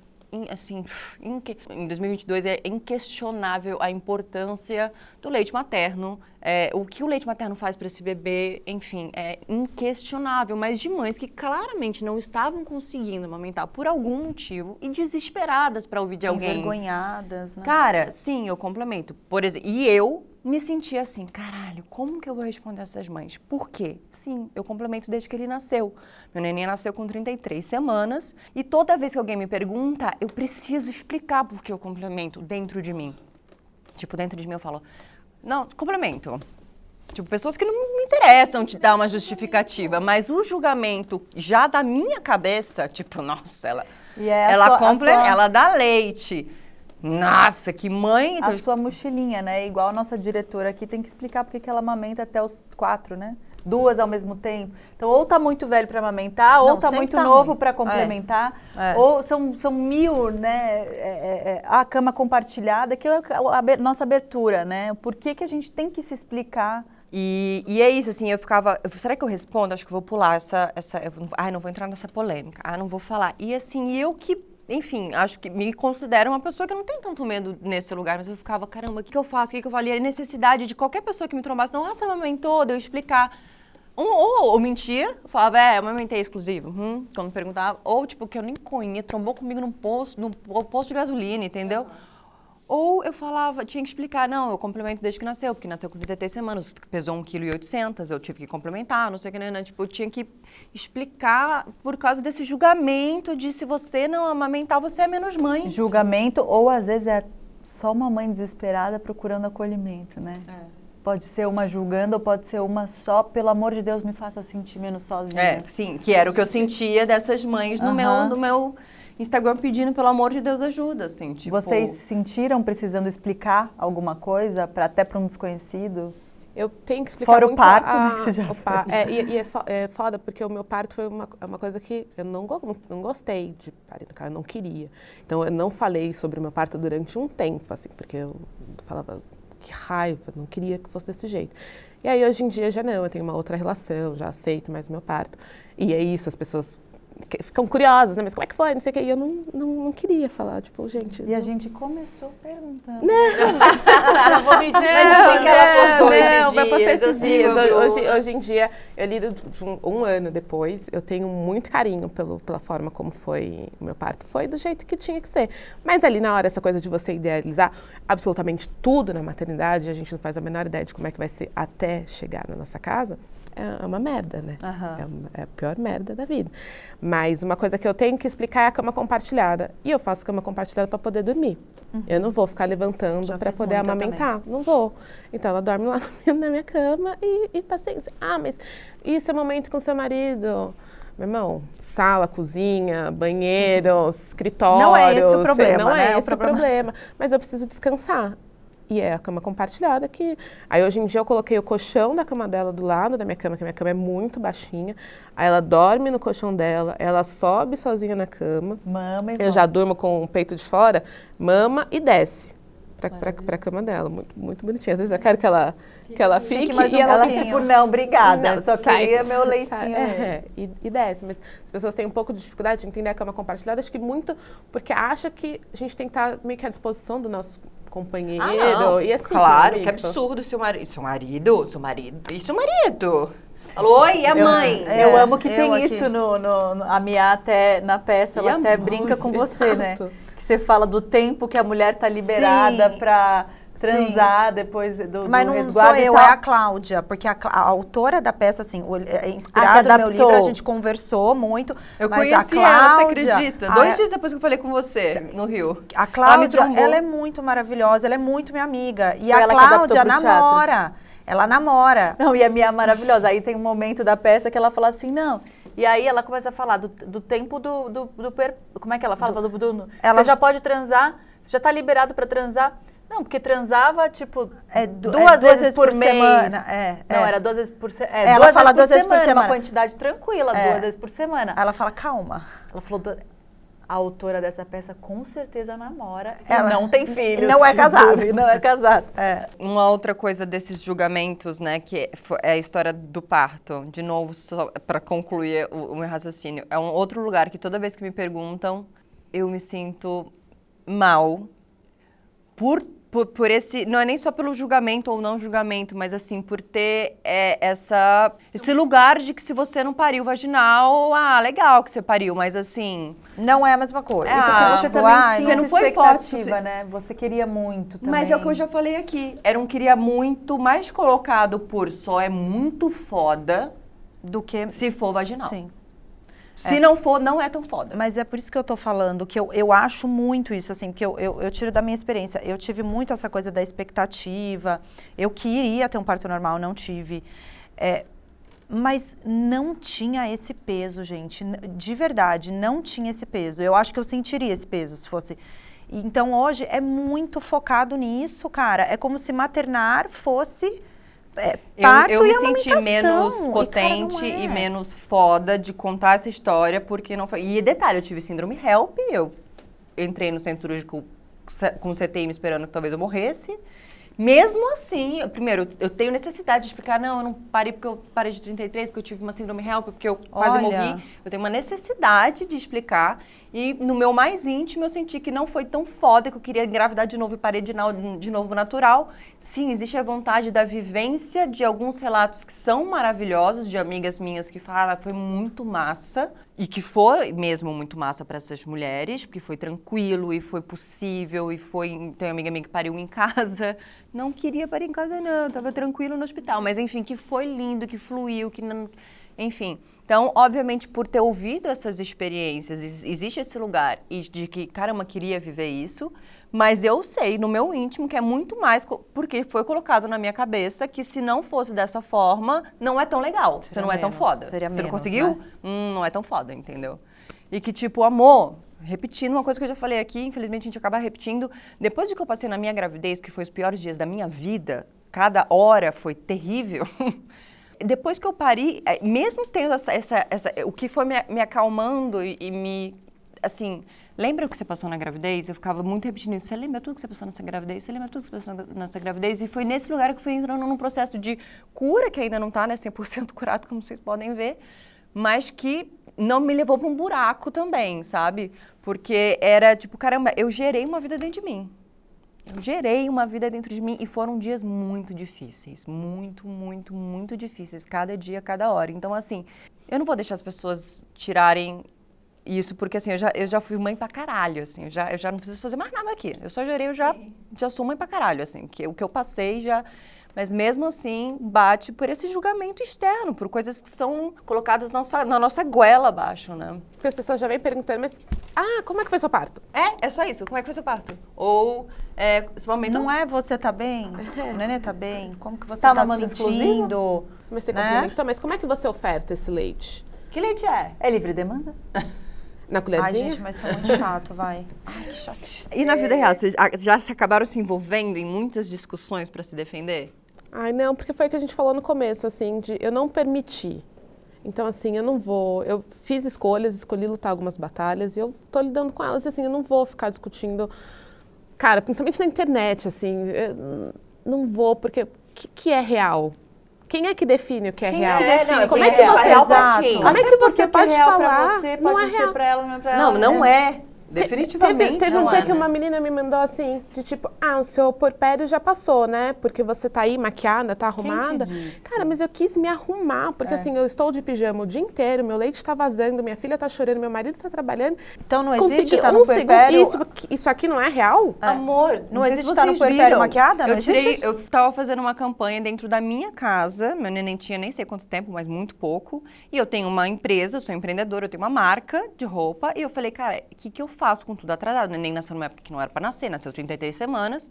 assim, em 2022 é inquestionável a importância do leite materno, é, o que o leite materno faz para esse bebê, enfim, é inquestionável, mas de mães que claramente não estavam conseguindo amamentar por algum motivo e desesperadas para ouvir de alguém. Envergonhadas, né? Cara, sim, eu complemento. Por exemplo, e eu me senti assim, caralho, como que eu vou responder essas mães? Por quê? Sim, eu complemento desde que ele nasceu. Meu neném nasceu com 33 semanas e toda vez que alguém me pergunta, eu preciso explicar por que eu complemento dentro de mim. Tipo, dentro de mim eu falo, não, complemento. Tipo, pessoas que não me interessam te dar uma justificativa, mas o julgamento já da minha cabeça, tipo, nossa, ela, é ela, sua, sua... ela dá leite nossa, que mãe! A sua mochilinha, né? Igual a nossa diretora aqui tem que explicar porque que ela amamenta até os quatro, né? Duas ao mesmo tempo. Então, ou tá muito velho para amamentar, Não, ou tá muito tá novo para complementar, é. É. ou são, são mil, né? É, é, é a cama compartilhada, aquilo é a nossa abertura, né? Por que, que a gente tem que se explicar e, e, é isso, assim, eu ficava. Será que eu respondo? Acho que vou pular essa. essa ai, não vou entrar nessa polêmica. Ah, não vou falar. E assim, eu que enfim, acho que me considero uma pessoa que não tem tanto medo nesse lugar, mas eu ficava, caramba, o que, que eu faço? O que, que eu falo? E a necessidade de qualquer pessoa que me trombasse, não, ah, você amamentou, de eu explicar. Ou, ou, ou mentia, falava, é, eu amamentei exclusivo, hum, quando perguntava. Ou, tipo, que eu nem conhecia, trombou comigo num posto, num posto de gasolina, entendeu? Ou eu falava, tinha que explicar, não, eu complemento desde que nasceu, porque nasceu com 33 semanas, pesou 1,8 kg, eu tive que complementar, não sei o que, né, né? Tipo, eu tinha que explicar por causa desse julgamento de se você não amamentar, você é menos mãe. Julgamento, ou às vezes é só uma mãe desesperada procurando acolhimento, né? É. Pode ser uma julgando ou pode ser uma só, pelo amor de Deus, me faça sentir menos sozinha. É, sim, que era o que eu sentia dessas mães no, meu, no meu Instagram pedindo, pelo amor de Deus, ajuda, assim, tipo... Vocês se sentiram precisando explicar alguma coisa para até para um desconhecido? Eu tenho que explicar Fora o parto, a- né, que você já o pa- é, e, e é, fo- é foda, porque o meu parto foi uma, é uma coisa que eu não, go- não gostei de parir no carro, eu não queria. Então, eu não falei sobre o meu parto durante um tempo, assim, porque eu falava, que raiva, não queria que fosse desse jeito. E aí, hoje em dia, já não, eu tenho uma outra relação, já aceito mais o meu parto. E é isso, as pessoas ficam curiosas, né? Mas como é que foi? Não sei o quê. E eu não, não, não queria falar, tipo, gente... E a não- gente começou perguntando. eu vou me dizer. Mas eu vi que ela postou não, esses eu postei dias, esses assim, dias. eu- Hoje, hoje em dia, eu lido de um, um ano depois, eu tenho muito carinho pelo, pela forma como foi o meu parto. Foi do jeito que tinha que ser. Mas ali na hora, essa coisa de você idealizar absolutamente tudo na maternidade, a gente não faz a menor ideia de como é que vai ser até chegar na nossa casa, é uma merda, né? Aham. É, é a pior merda da vida. Mas uma coisa que eu tenho que explicar é a cama compartilhada. E eu faço cama compartilhada para poder dormir. Eu não vou ficar levantando para poder amamentar. Não vou. Então ela dorme lá na minha cama e, e paciência. Ah, mas e esse momento com seu marido? Meu irmão, sala, cozinha, banheiro, escritório. Não é esse o problema, Não né? é esse o problema- problema. Mas eu preciso descansar. E é a cama compartilhada que. Aí hoje em dia eu coloquei o colchão da cama dela do lado da minha cama, que a minha cama é muito baixinha. Aí ela dorme no colchão dela, ela sobe sozinha na cama. Mama e Eu já durmo com o peito de fora, mama e desce pra, pra, pra cama dela. Muito, muito bonitinha. Às vezes eu quero que ela, que ela fique, mais e um ela ela, pouquinho. tipo, não, obrigada. não, só sai, queria meu sai, leitinho. É, e, e desce. Mas as pessoas têm um pouco de dificuldade de entender a cama compartilhada, acho que muito porque acha que a gente tem que estar meio que à disposição do nosso companheiro. Ah. E assim, claro, que absurdo seu marido. Seu marido, seu marido. E seu marido? Alô, oi, e a mãe? É, eu amo que eu tem aqui. isso no, no, no- A Mia até na peça, E ela até mãe? brinca com você, né? Exato. Que você fala do tempo que a mulher tá liberada Sim. Transar depois do, Mas do não resguardo sou eu, é a Cláudia, porque a, a autora da peça, assim, o- é inspirado no meu livro, a gente conversou muito. Eu mas conheci a ela, você Cláudia, acredita? a- Dois dias depois que eu falei com você, no Rio. A Ela me Cláudia, trombou. ela, é muito maravilhosa, ela é muito minha amiga. E Foi a ela Cláudia namora. Ela namora. Não, e a minha é maravilhosa. Aí tem um momento da peça que ela fala assim, não. E aí ela começa a falar do, do tempo do, do, do per- Como é que ela fala? Do, do- Ela- Você já pode transar, você já tá liberado pra transar. Não, porque transava, tipo, É du- é duas, duas vezes, por, mês. semana, é, Não, é. era duas vezes por semana. É, Ela duas fala vezes duas por vezes por semana. Uma quantidade tranquila, É. duas vezes por semana. Aí ela fala, calma. Ela falou, "Do- a autora dessa peça com certeza namora e Ela- não tem filhos. não é casada. Não é casada. É. Uma outra coisa desses julgamentos, né, que é a história do parto. De novo, só para concluir o, o meu raciocínio, é um outro lugar que toda vez que me perguntam, eu me sinto mal por, por, por esse. Não é nem só pelo julgamento ou não julgamento, mas assim, por ter é, essa, esse lugar de que se você não pariu vaginal, ah, legal que você pariu, mas assim. Não é a mesma coisa. É, Porque Ah, você também ai, tinha você não foi forte expectativa, né? Você queria muito também. Mas é o que eu já falei aqui. Era um queria muito mais colocado por só é muito foda do que... se for vaginal. Sim. Se não for, não é tão foda. Mas é por isso que eu tô falando, que eu, eu acho muito isso, assim, porque eu, eu, eu tiro da minha experiência. Eu tive muito essa coisa da expectativa. Eu queria ter um parto normal, não tive. É, mas não tinha esse peso, gente. De verdade, não tinha esse peso. Eu acho que eu sentiria esse peso se fosse. Então hoje é muito focado nisso, cara. É como se maternar fosse. É, Eu, parto eu e me senti amamentação. menos E, cara, potente e, é. menos foda de contar essa história, porque não foi. E detalhe, eu tive síndrome HELP, eu entrei no centro cirúrgico com CTI me esperando que talvez eu morresse. Mesmo assim, eu- primeiro, eu tenho necessidade de explicar, não, eu não parei porque eu parei de 33, porque eu tive uma síndrome HELP, porque eu quase Olha. morri. Eu tenho uma necessidade de explicar. E no meu mais íntimo, eu senti que não foi tão foda que eu queria engravidar de novo e parei de, de novo natural. Sim, existe a vontade da vivência de alguns relatos que são maravilhosos, de amigas minhas que falaram, "Ah, foi muito massa. E que foi mesmo muito massa para essas mulheres, porque foi tranquilo e foi possível e foi. Tem uma amiga minha que pariu em casa. Não queria parir em casa, não, tava tranquilo no hospital. Mas enfim, que foi lindo, que fluiu, que não, Enfim, então, obviamente, por ter ouvido essas experiências, ex- existe esse lugar e de que, caramba, queria viver isso, mas eu sei no meu íntimo que é muito mais porque foi colocado na minha cabeça que se não fosse dessa forma, não é tão legal, você Seria não é tão menos, foda. seria você não menos, conseguiu? né? Hum, não é tão foda, entendeu? E que, tipo, amor, repetindo uma coisa que eu já falei aqui, infelizmente a gente acaba repetindo, depois de que eu passei na minha gravidez, que foi os piores dias da minha vida, cada hora foi terrível. depois que eu pari, eh, mesmo tendo essa, essa, essa- o que foi me, me acalmando e, e me, assim, lembra o que você passou na gravidez? Eu ficava muito repetindo isso. Você lembra tudo que você passou nessa gravidez? Você lembra tudo que você passou nessa gravidez? E foi nesse lugar que eu fui entrando num processo de cura, que ainda não está né, 100% curado, como vocês podem ver, mas que não me levou para um buraco também, sabe? Porque era tipo, caramba, eu gerei uma vida dentro de mim. Eu gerei uma vida dentro de mim e foram dias muito difíceis, muito, muito, muito difíceis, cada dia, cada hora. Então, assim, eu não vou deixar as pessoas tirarem isso, porque assim, eu já, eu já fui mãe pra caralho, assim, eu já, eu já não preciso fazer mais nada aqui. Eu só gerei, eu já, já sou mãe pra caralho, assim, que o que eu passei já. Mas mesmo assim, bate por esse julgamento externo, por coisas que são colocadas na nossa, na nossa goela abaixo, né? Porque as pessoas já vêm perguntando, mas, ah, como é que foi seu parto? É, é só isso. Como é que foi seu parto? Ou, é, esse momento... Não é você tá bem? O nenê tá bem? Como que você Tá tá, sentindo? Mas você Né? complementou, mas como é que você oferta esse leite? Que leite é? É livre demanda? Na Ai, colherzinha? gente, mas isso é muito chato, vai. Ai, que chatice. E na vida real, vocês já- já se acabaram se envolvendo em muitas discussões para se defender? Ai, não, porque foi o que a gente falou no começo, assim, de eu não permiti. Então, assim, eu não vou. Eu fiz escolhas, escolhi lutar algumas batalhas e eu tô lidando com elas, e, assim, eu não vou ficar discutindo. Cara, principalmente na internet, assim, eu não vou, porque o que, que é real? Quem é que define o que é real? é? Não, é como é que é você real quem? Como é que você é pode falar? você não pode é não ser real. pra ela, não é pra Não, não é. Te- Definitivamente Teve, teve um não dia é, que né? uma menina me mandou assim, de tipo, ah, o seu porpério já passou, né? Porque você tá aí maquiada, tá arrumada. disse? Cara, mas eu quis me arrumar, porque assim, eu estou de pijama o dia inteiro, meu leite tá vazando, minha filha tá chorando, meu marido tá trabalhando. Então não existe Consegui tá no um segundo- puerpério? Isso, isso aqui não é real? Amor, Não sei existe estar no vocês puerpério viram. maquiada? Não eu tirei, existe? Eu tava fazendo uma campanha dentro da minha casa, meu neném tinha nem sei quanto tempo, mas muito pouco. E eu tenho uma empresa, eu sou empreendedora, eu tenho uma marca de roupa. E eu falei, cara, o que, que eu faço com tudo atrasado? O neném nasceu numa época que não era pra nascer, nasceu 33 semanas.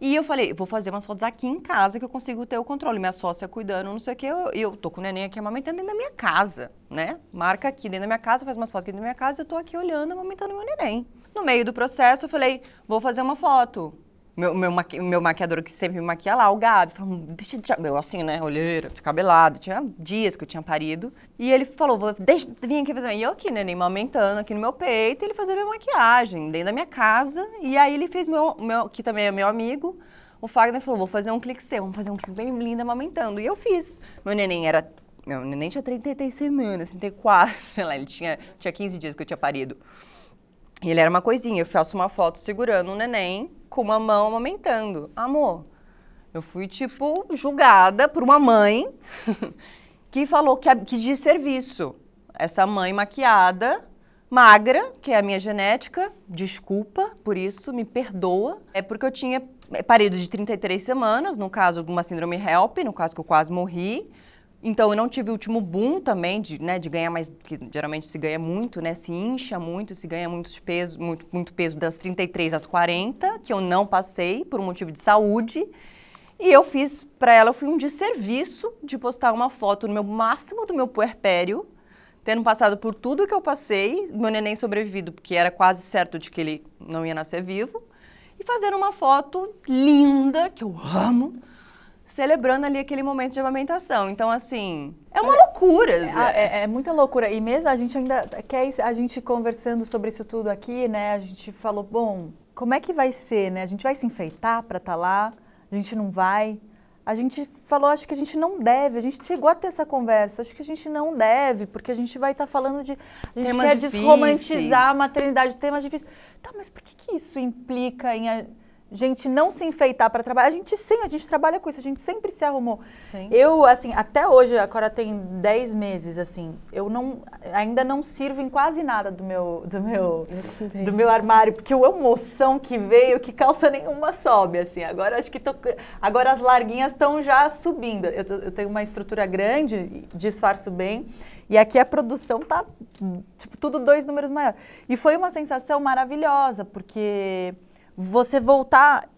E eu falei, vou fazer umas fotos aqui em casa que eu consigo ter o controle. Minha sócia cuidando, não sei o quê. Eu- eu, tô com o neném aqui amamentando dentro da minha casa, né? Marca aqui dentro da minha casa, faz umas fotos aqui dentro da minha casa. Eu tô aqui olhando, amamentando meu neném. No meio do processo, eu falei, vou fazer uma foto. Meu, meu, maqui- meu maquiador que sempre me maquia lá, o Gabi, falou, deixa de... Eu assim, né, olheira, descabelado, tinha dias que eu tinha parido. E ele falou, vou, deixa, vem aqui fazer... E eu aqui, né, nem amamentando aqui no meu peito, ele fazia minha maquiagem dentro da minha casa. E aí ele fez meu, meu que também é meu amigo, o Fagner falou, vou fazer um clique seu, vamos fazer um clique bem lindo amamentando. E eu fiz. Meu neném era... Meu neném tinha 33 semanas, 34, sei lá, ele tinha, tinha 15 dias que eu tinha parido. E ele era uma coisinha, eu faço uma foto segurando um neném com uma mão amamentando. Amor, eu fui, tipo, julgada por uma mãe que falou que, que de serviço. Essa mãe maquiada, magra, que é a minha genética, desculpa por isso, me perdoa. É porque eu tinha é, parido de 33 semanas, no caso de uma síndrome HELP, no caso que eu quase morri. Então, eu não tive o último boom também de, né, de ganhar mais, que geralmente se ganha muito, né? Se incha muito, se ganha muitos peso, muito, muito peso das 33 às 40, que eu não passei por um motivo de saúde. E eu fiz, pra ela, eu fui um desserviço de postar uma foto no meu máximo do meu puerpério, tendo passado por tudo que eu passei, meu neném sobrevivido, porque era quase certo de que ele não ia nascer vivo, e fazendo uma foto linda, que eu amo, celebrando ali aquele momento de amamentação. Então, assim, é uma loucura. Zé. Ah, É, é muita loucura. E mesmo a gente ainda quer a gente conversando sobre isso tudo aqui, né? A gente falou, bom, como é que vai ser, né? A gente vai se enfeitar para estar lá? A gente não vai? A gente falou, acho que a gente não deve. A gente chegou a ter essa conversa. Acho que a gente não deve, porque a gente vai estar falando de. A gente Temas quer difíceis. desromantizar a maternidade, temas difíceis. Tá, mas por que, que isso implica em. Gente não se enfeitar para trabalhar. A gente sim, a gente trabalha com isso, a gente sempre se arrumou. Sim. Eu, assim, até hoje, a Cora tem 10 meses, assim, eu não, ainda não sirvo em quase nada do meu, do meu, do meu armário, porque o emoção que veio, que calça nenhuma sobe, assim. Agora acho que tô, agora as larguinhas estão já subindo. Eu, eu tenho uma estrutura grande, disfarço bem, e aqui a produção tá, tipo, tudo dois números maior. E foi uma sensação maravilhosa, porque você voltar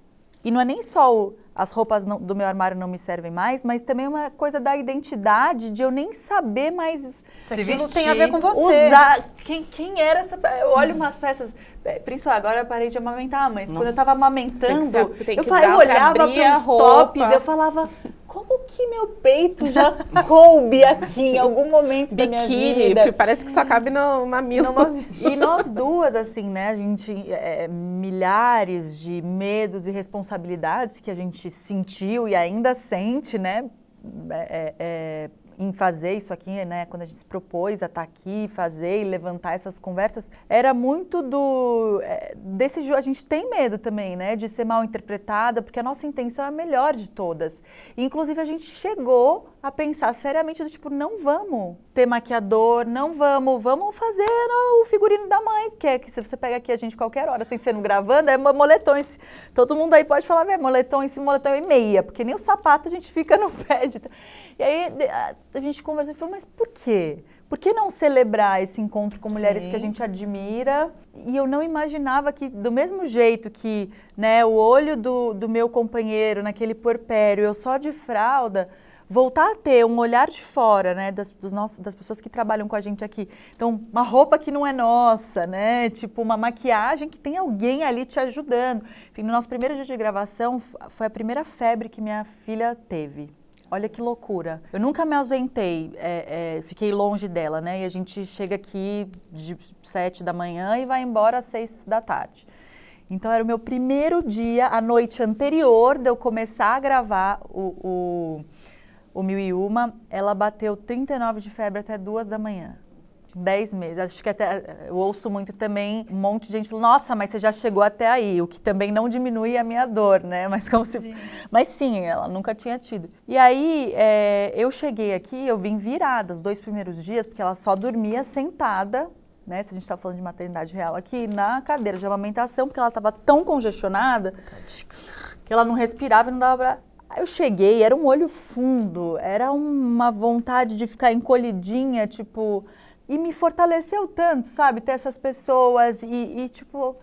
e não é nem só o- as roupas não- do meu armário não me servem mais, mas também uma coisa da identidade, de eu nem saber mais Se aquilo vestir, tem a ver com você. usar. Quem, quem era essa. Eu olho umas peças. é, Principalmente agora eu parei de amamentar, mas quando eu tava Tem que amamentando, saber- tem eu, que falava, eu dar pra olhava abrir a pelos roupa. tops, eu falava, como que meu peito já coube aqui em algum momento da minha Biquíni, vida? parece que só cabe no mamilo. E nós duas, assim, né? A gente, é, milhares de medos e responsabilidades que a gente sentiu e ainda sente, né? é, é, em fazer isso aqui, né? Quando a gente se propôs a estar aqui, fazer e levantar essas conversas, era muito do é, desse. A gente tem medo também, né? De ser mal interpretada, porque a nossa intenção é a melhor de todas. Inclusive, a gente chegou a pensar seriamente do tipo, não vamos ter maquiador, não vamos, vamos fazer o figurino da mãe, que é que se você pega aqui a gente qualquer hora, sem ser no gravando, é mo- moletões. Todo mundo aí pode falar, é moletom cima, moletom e meia, porque nem o sapato a gente fica no pé. de- E aí a, gente conversou e falou, mas por quê? Por que não celebrar esse encontro com mulheres que a Sim. gente admira? E eu não imaginava que, do mesmo jeito que né, o olho do, do meu companheiro naquele porpério, eu só de fralda, voltar a ter um olhar de fora, né, das, dos nossos, das pessoas que trabalham com a gente aqui. Então, uma roupa que não é nossa, né, tipo uma maquiagem que tem alguém ali te ajudando. Enfim, no nosso primeiro dia de gravação, foi a primeira febre que minha filha teve. Olha que loucura. Eu nunca me ausentei, é, é, fiquei longe dela, né? E a gente chega aqui de sete da manhã e vai embora às seis da tarde. Então era o meu primeiro dia, a noite anterior de eu começar a gravar o, o, o Mil e Uma, ela bateu 39 de febre até duas da manhã. 10 meses. Acho que até eu ouço muito também um monte de gente falando, nossa, mas você já chegou até aí, o que também não diminui a minha dor, né? Mas como se. Mas sim, ela nunca tinha tido. E aí é, eu cheguei aqui, eu vim virada os dois primeiros dias, porque ela só dormia sentada. Né, se a gente está falando de maternidade real aqui, na cadeira de amamentação, porque ela estava tão congestionada que ela não respirava e não dava pra. Aí eu cheguei, era um olho fundo, era uma vontade de ficar encolhidinha, tipo. E me fortaleceu tanto, sabe? Ter essas pessoas e, e, tipo,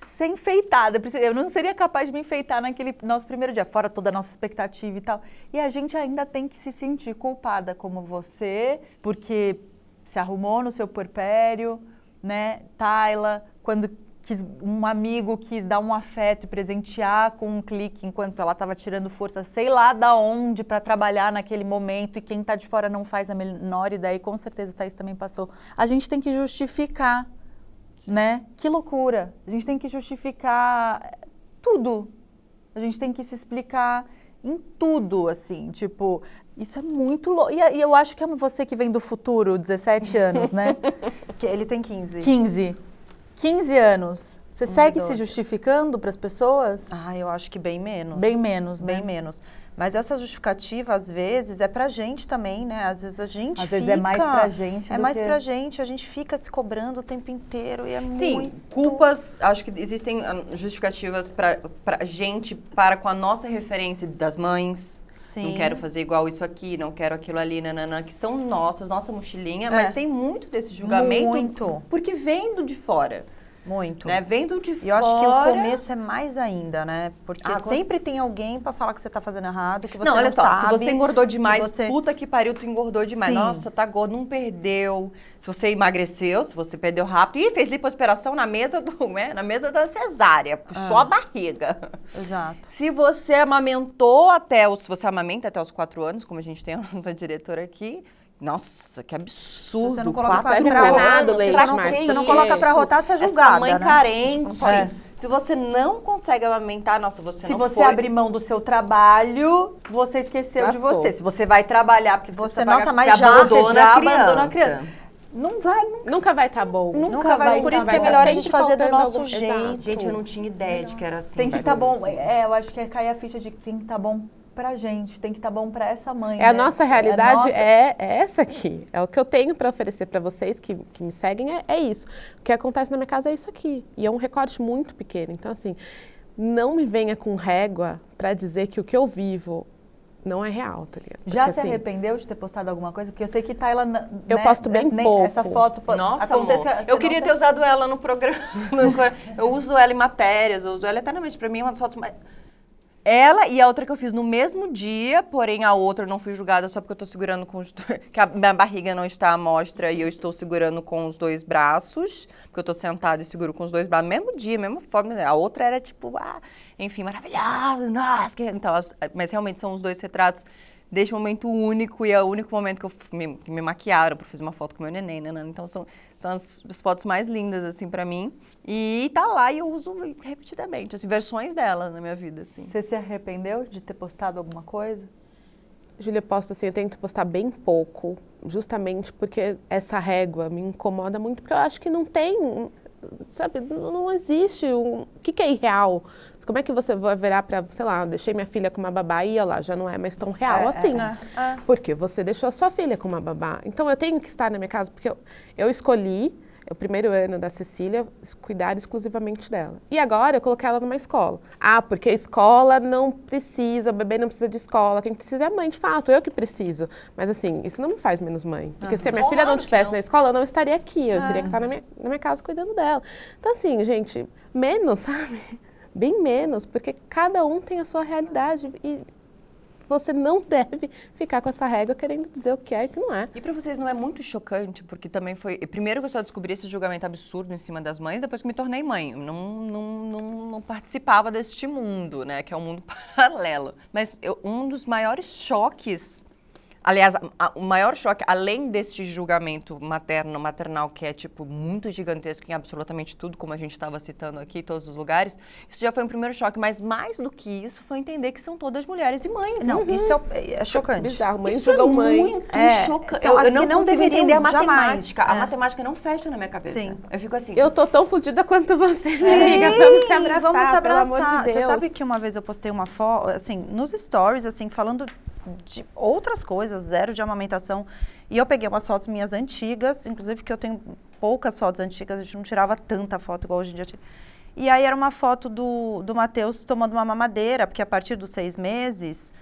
ser enfeitada. Eu não seria capaz de me enfeitar naquele nosso primeiro dia, fora toda a nossa expectativa e tal. E a gente ainda tem que se sentir culpada como você, porque se arrumou no seu porpério, né? Tayla, quando quis, um amigo quis dar um afeto e presentear com um clique enquanto ela estava tirando força, sei lá da onde, para trabalhar naquele momento, e quem está de fora não faz a menor ideia, e com certeza Thaís também passou. A gente tem que justificar, né? Que loucura! A gente tem que justificar tudo. A gente tem que se explicar em tudo, assim, tipo, isso é muito louco. E, eu acho que é você que vem do futuro, 17 anos, né? Que ele tem 15. 15. 15 anos. Você segue se 12. justificando para as pessoas? Ah, eu acho que bem menos. Bem menos, né? Bem menos. Mas essa justificativa, às vezes, é pra gente também, né? Às vezes a gente Às fica... vezes é mais pra gente É do mais que- pra gente, a gente fica se cobrando o tempo inteiro e é Sim, muito... culpas, acho que existem ah, justificativas pra, pra gente, para com a nossa referência das mães. Sim. Não quero fazer igual isso aqui, não quero aquilo ali, nananã, que são nossas, nossa mochilinha, É. mas tem muito desse julgamento. Muito. Porque vem do de fora, Muito. né? Vem do de E fora. eu acho que o começo é mais ainda, né? Porque Ah, sempre tem alguém pra falar que você tá fazendo errado, que você não, não, olha só, sabe. se você engordou que demais, você- puta que pariu, tu engordou demais. Sim. Nossa, tá gordo, não perdeu. Se você emagreceu, se você perdeu rápido, e fez lipoaspiração na mesa do, né, na mesa da cesárea, puxou Ah. a barriga. Exato. Se você amamentou até os, se você amamenta até os quatro anos, como a gente tem a nossa diretora aqui, nossa, que absurdo. Se você não coloca quatro pra, pra pra rotar, nada você leite, não, Marcia. você não coloca pra rotar, você é julgada, Essa mãe né? carente. É. Se você não consegue amamentar, nossa, você Se não você foi. abrir mão do seu trabalho, você esqueceu de Lascou. você. Se você vai trabalhar porque Você, pagar, nossa, mas você já- abandona, Abandona já a abandona a criança. criança. Não vai, nunca. Nunca vai estar bom. Nunca vai, por nunca isso que é vai. melhor Tá a gente fazer do nosso algum- jeito. Exato. Gente, eu não tinha ideia de que era assim. Tem que estar bom. vezes. É, eu acho que é cair a ficha de que tem que estar bom pra gente, tem que estar bom pra essa mãe. É a né? nossa realidade, nossa- é, é essa aqui. É o que eu tenho para oferecer para vocês que, que me seguem, é, é isso. O que acontece na minha casa é isso aqui. E é um recorte muito pequeno. Então, assim, não me venha com régua para dizer que o que eu vivo não é real, tá ligado? Já Porque, se assim, arrependeu de ter postado alguma coisa? Porque eu sei que n- Eu né, posto bem nem pouco. Essa foto Nossa, aconteceu. amor. Eu queria ter usado ela no programa. eu uso ela em matérias, eu uso ela eternamente. Pra mim, é uma das fotos mais... Ela e a outra que eu fiz no mesmo dia, porém a outra eu não fui julgada só porque eu tô segurando com os que a minha barriga não está à mostra e eu estou segurando com os dois braços, porque eu tô sentada e seguro com os dois braços. Mesmo dia, mesma forma. A outra era tipo, ah, enfim, maravilhosa, nossa. que- Então, as- mas realmente são os dois retratos deste momento único e é o único momento que eu me, que me maquiaram para fazer uma foto com meu neném, né? Então são, são as, as fotos mais lindas assim para mim. E tá lá e eu uso repetidamente, assim, versões dela na minha vida, assim. Você se arrependeu de ter postado alguma coisa? Júlia, eu posto assim, eu tento postar bem pouco, justamente porque essa régua me incomoda muito, porque eu acho que não tem, sabe, não existe um, o que, que é irreal? Como é que você vai virar para, sei lá, eu deixei minha filha com uma babá e olha lá, já não é mais tão real É, assim. é. Porque você deixou a sua filha com uma babá. Então eu tenho que estar na minha casa, porque eu, eu escolhi, o primeiro ano da Cecília, cuidar exclusivamente dela. E agora eu coloquei ela numa escola. Ah, porque a escola não precisa, o bebê não precisa de escola, quem precisa é a mãe, de fato, eu que preciso. Mas assim, isso não me faz menos mãe. Porque se a minha filha não estivesse na escola, eu não estaria aqui, eu teria que estar na minha, na minha casa cuidando dela. Então assim, gente, menos, sabe? Bem menos, porque cada um tem a sua realidade e você não deve ficar com essa régua querendo dizer o que é e o que não é. E pra vocês não é muito chocante, porque também foi. Primeiro que eu só descobri esse julgamento absurdo em cima das mães, depois que me tornei mãe. Não, não, não, não participava deste mundo, né? Que é um mundo paralelo. Mas eu- um dos maiores choques. Aliás, a- o maior choque, além deste julgamento materno, maternal, que é, tipo, muito gigantesco em absolutamente tudo, como a gente estava citando aqui, em todos os lugares, isso já foi um primeiro choque. Mas mais do que isso, foi entender que são todas mulheres e mães. Não, isso é, é chocante. Bizarro, mãe Isso é mãe. muito É, chocante. Eu, eu não, que não deveriam entender a jamais, matemática. A é. matemática não fecha na minha cabeça. Sim. Eu fico assim. Eu tô tão fodida quanto você, Sim, amiga. Vamos se abraçar, vamos se pelo amor abraçar. de Deus. Você sabe que uma vez eu postei uma foto, assim, nos stories, assim, falando de outras coisas, zero de amamentação. E eu peguei umas fotos minhas antigas, inclusive que eu tenho poucas fotos antigas, a gente não tirava tanta foto igual hoje em dia. E aí era uma foto do, do Matheus tomando uma mamadeira, porque a partir dos seis meses,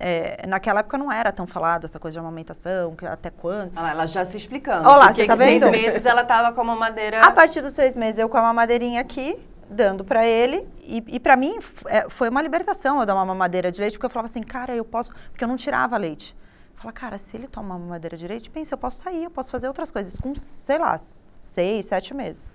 é, naquela época não era tão falado essa coisa de amamentação, que até quando. Ela já se explicando. Olha lá, você tá seis vendo? meses ela tava com uma madeira. A partir dos seis meses, eu com a mamadeirinha aqui, dando pra ele. E, e para mim, é, foi uma libertação eu dar uma mamadeira de leite, porque eu falava assim, cara, eu posso. Porque eu não tirava leite. Fala, cara, se ele toma uma mamadeira de leite, pensa, eu posso sair, eu posso fazer outras coisas. Com, sei lá, seis, sete meses.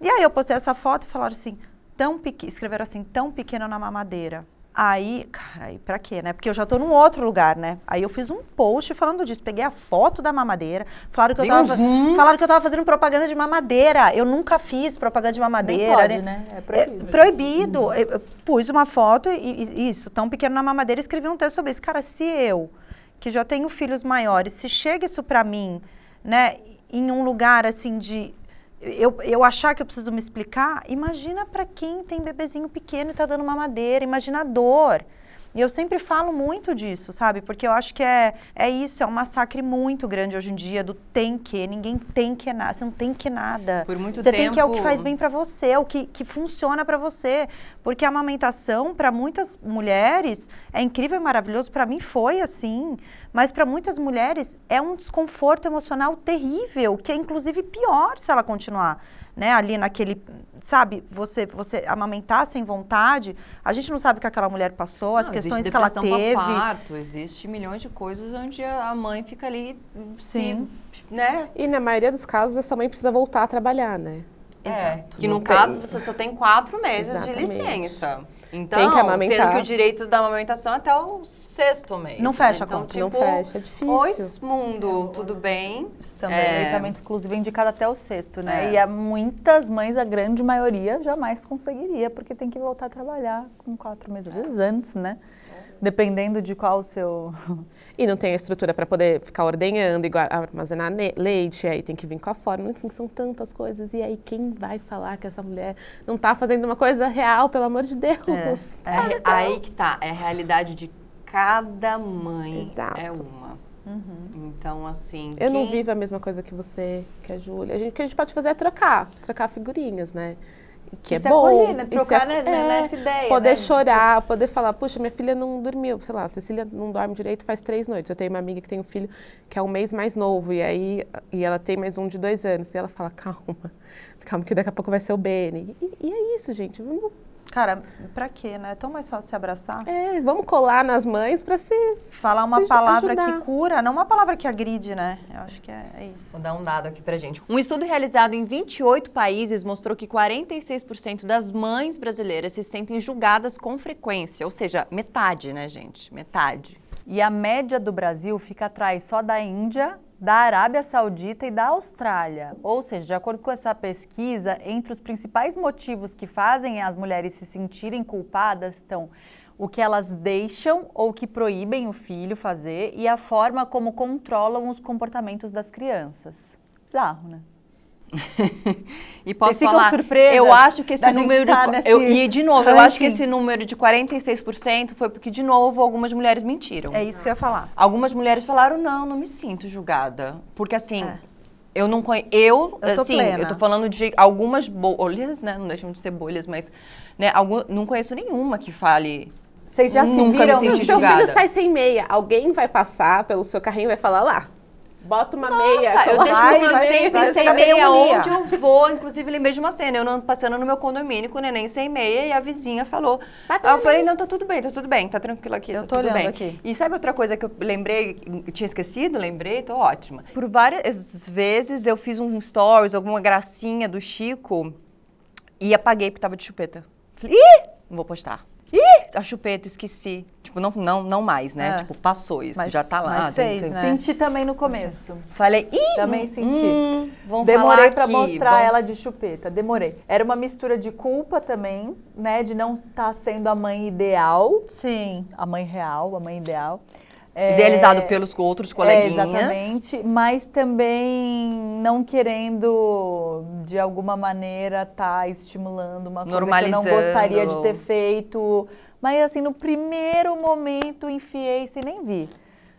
E aí eu postei essa foto e falaram assim, tão pequeno, escreveram assim, tão pequeno na mamadeira. Aí, cara, aí pra quê, né? Porque eu já tô num outro lugar, né? Aí eu fiz um post falando disso. Peguei a foto da mamadeira, falaram que eu um tava, zoom. falaram que eu tava fazendo propaganda de mamadeira. Eu nunca fiz propaganda de mamadeira. pode, né? É proibido. É proibido. Eu, eu pus uma foto e, e isso, tão pequeno na mamadeira, e escrevi um texto sobre isso. Cara, se eu, que já tenho filhos maiores, se chega isso pra mim, né, em um lugar assim de eu, eu achar que eu preciso me explicar, imagina para quem tem bebezinho pequeno e tá dando mamadeira, imagina a dor. E eu sempre falo muito disso, sabe? Porque eu acho que é, é isso, é um massacre muito grande hoje em dia do tem que, ninguém tem que nada, você não tem que nada. Por muito você tem que é o que tempo- faz bem para você, é o que, que funciona para você. Porque a amamentação, para muitas mulheres, é incrível e maravilhoso. Para mim foi assim. Mas para muitas mulheres é um desconforto emocional terrível, que é inclusive pior se ela continuar. Né, ali naquele, sabe, você você amamentar sem vontade, a gente não sabe o que aquela mulher passou, as Não, questões existe que ela teve. pós-parto, existe milhões de coisas onde a mãe fica ali, Sim. se, né? E na maioria dos casos, essa mãe precisa voltar a trabalhar, né? É, que Não no tem. caso você só tem quatro meses Exatamente. de licença. Então, Tem que amamentar. sendo que o direito da amamentação é até o sexto mês. Não fecha a então, conta. Tipo, Não fecha, é difícil. Oi, mundo, tudo bem? Isso também. É. Tratamento exclusivo é indicado até o sexto, né? É. E há muitas mães, a grande maioria, jamais conseguiria, porque tem que voltar a trabalhar com quatro meses, às vezes antes, né? Dependendo de qual o seu. E não tem a estrutura para poder ficar ordenhando, igual armazenar leite, aí tem que vir com a fórmula, enfim, são tantas coisas. E aí quem vai falar que essa mulher não está fazendo uma coisa real, pelo amor de Deus? É, aí que tá, é a realidade de cada mãe Exato. é uma. Então, assim. Eu não quem- vivo a mesma coisa que você, que a Júlia. A gente- O que a gente pode fazer é trocar, trocar figurinhas, né? Que Isso é é bom. acolher, né? isso Trocar, né, nessa ideia, Poder né? chorar, poder falar, puxa, minha filha não dormiu, sei lá, a Cecília não dorme direito faz três noites. Eu tenho uma amiga que tem um filho que é um mês mais novo, e aí e ela tem mais um de dois anos. E ela fala, calma, calma que daqui a pouco vai ser o Beni. E, e é isso, gente. Vamos, Cara, pra quê, né? É tão mais fácil se abraçar. é, vamos colar nas mães para se Falar uma se palavra ajudar. que cura, não uma palavra que agride, né? Eu acho que é, é isso. Vou dar um dado aqui pra gente. Um estudo realizado em 28 países mostrou que 46% das mães brasileiras se sentem julgadas com frequência, ou seja, metade, né, gente? Metade. E a média do Brasil fica atrás só da Índia, da Arábia Saudita e da Austrália. Ou seja, de acordo com essa pesquisa, entre os principais motivos que fazem as mulheres se sentirem culpadas estão o que elas deixam ou que proíbem o filho fazer e a forma como controlam os comportamentos das crianças. Bizarro, né? E posso Vocês falar, surpresas eu acho que esse número tá de, eu, e de novo, eu acho que ranking. esse número de 46% foi porque de novo algumas mulheres mentiram. É isso que eu ia falar. Algumas mulheres falaram: "Não, não me sinto julgada", porque assim, eu não conheço, eu, Eu assim, plena. eu tô falando de algumas bolhas, né, não deixam de ser bolhas, mas né, algum, não conheço nenhuma que fale Vocês já se viram Se seu julgada. filho sai sem meia, alguém vai passar pelo seu carrinho e vai falar lá, bota uma meia. Nossa, eu coloca deixo Vai, meu vai, filho vai sempre sem meia pneumonia. onde eu vou. Inclusive, lembrei de uma cena. Eu não passando no meu condomínio com o neném sem meia e a vizinha falou. Aí eu falei, não, tá tudo bem, tá tudo bem, tá tranquilo aqui, Eu tá tô tudo olhando bem. aqui. E sabe outra coisa que eu lembrei, eu tinha esquecido, lembrei, tô ótima. Por várias vezes eu fiz um stories, alguma gracinha do Chico e apaguei porque tava de chupeta. Falei, ih, não vou postar. Ih, a chupeta, esqueci. Tipo, não, não, não mais, né? É. Tipo, passou isso, Mas- já tá lá. mas fez, né? Senti também no começo. Falei, ih, Também hum, senti. hum, vamos Demorei falar pra aqui, mostrar vamos- ela de chupeta, demorei. Era uma mistura de culpa também, né, de não estar sendo a mãe ideal, Sim. a mãe real, a mãe ideal. É, Idealizado pelos outros é, coleguinhas. exatamente, mas também não querendo, de alguma maneira, estar estimulando uma coisa que eu não gostaria de ter feito. Mas, assim, no primeiro momento, enfiei sem nem vi.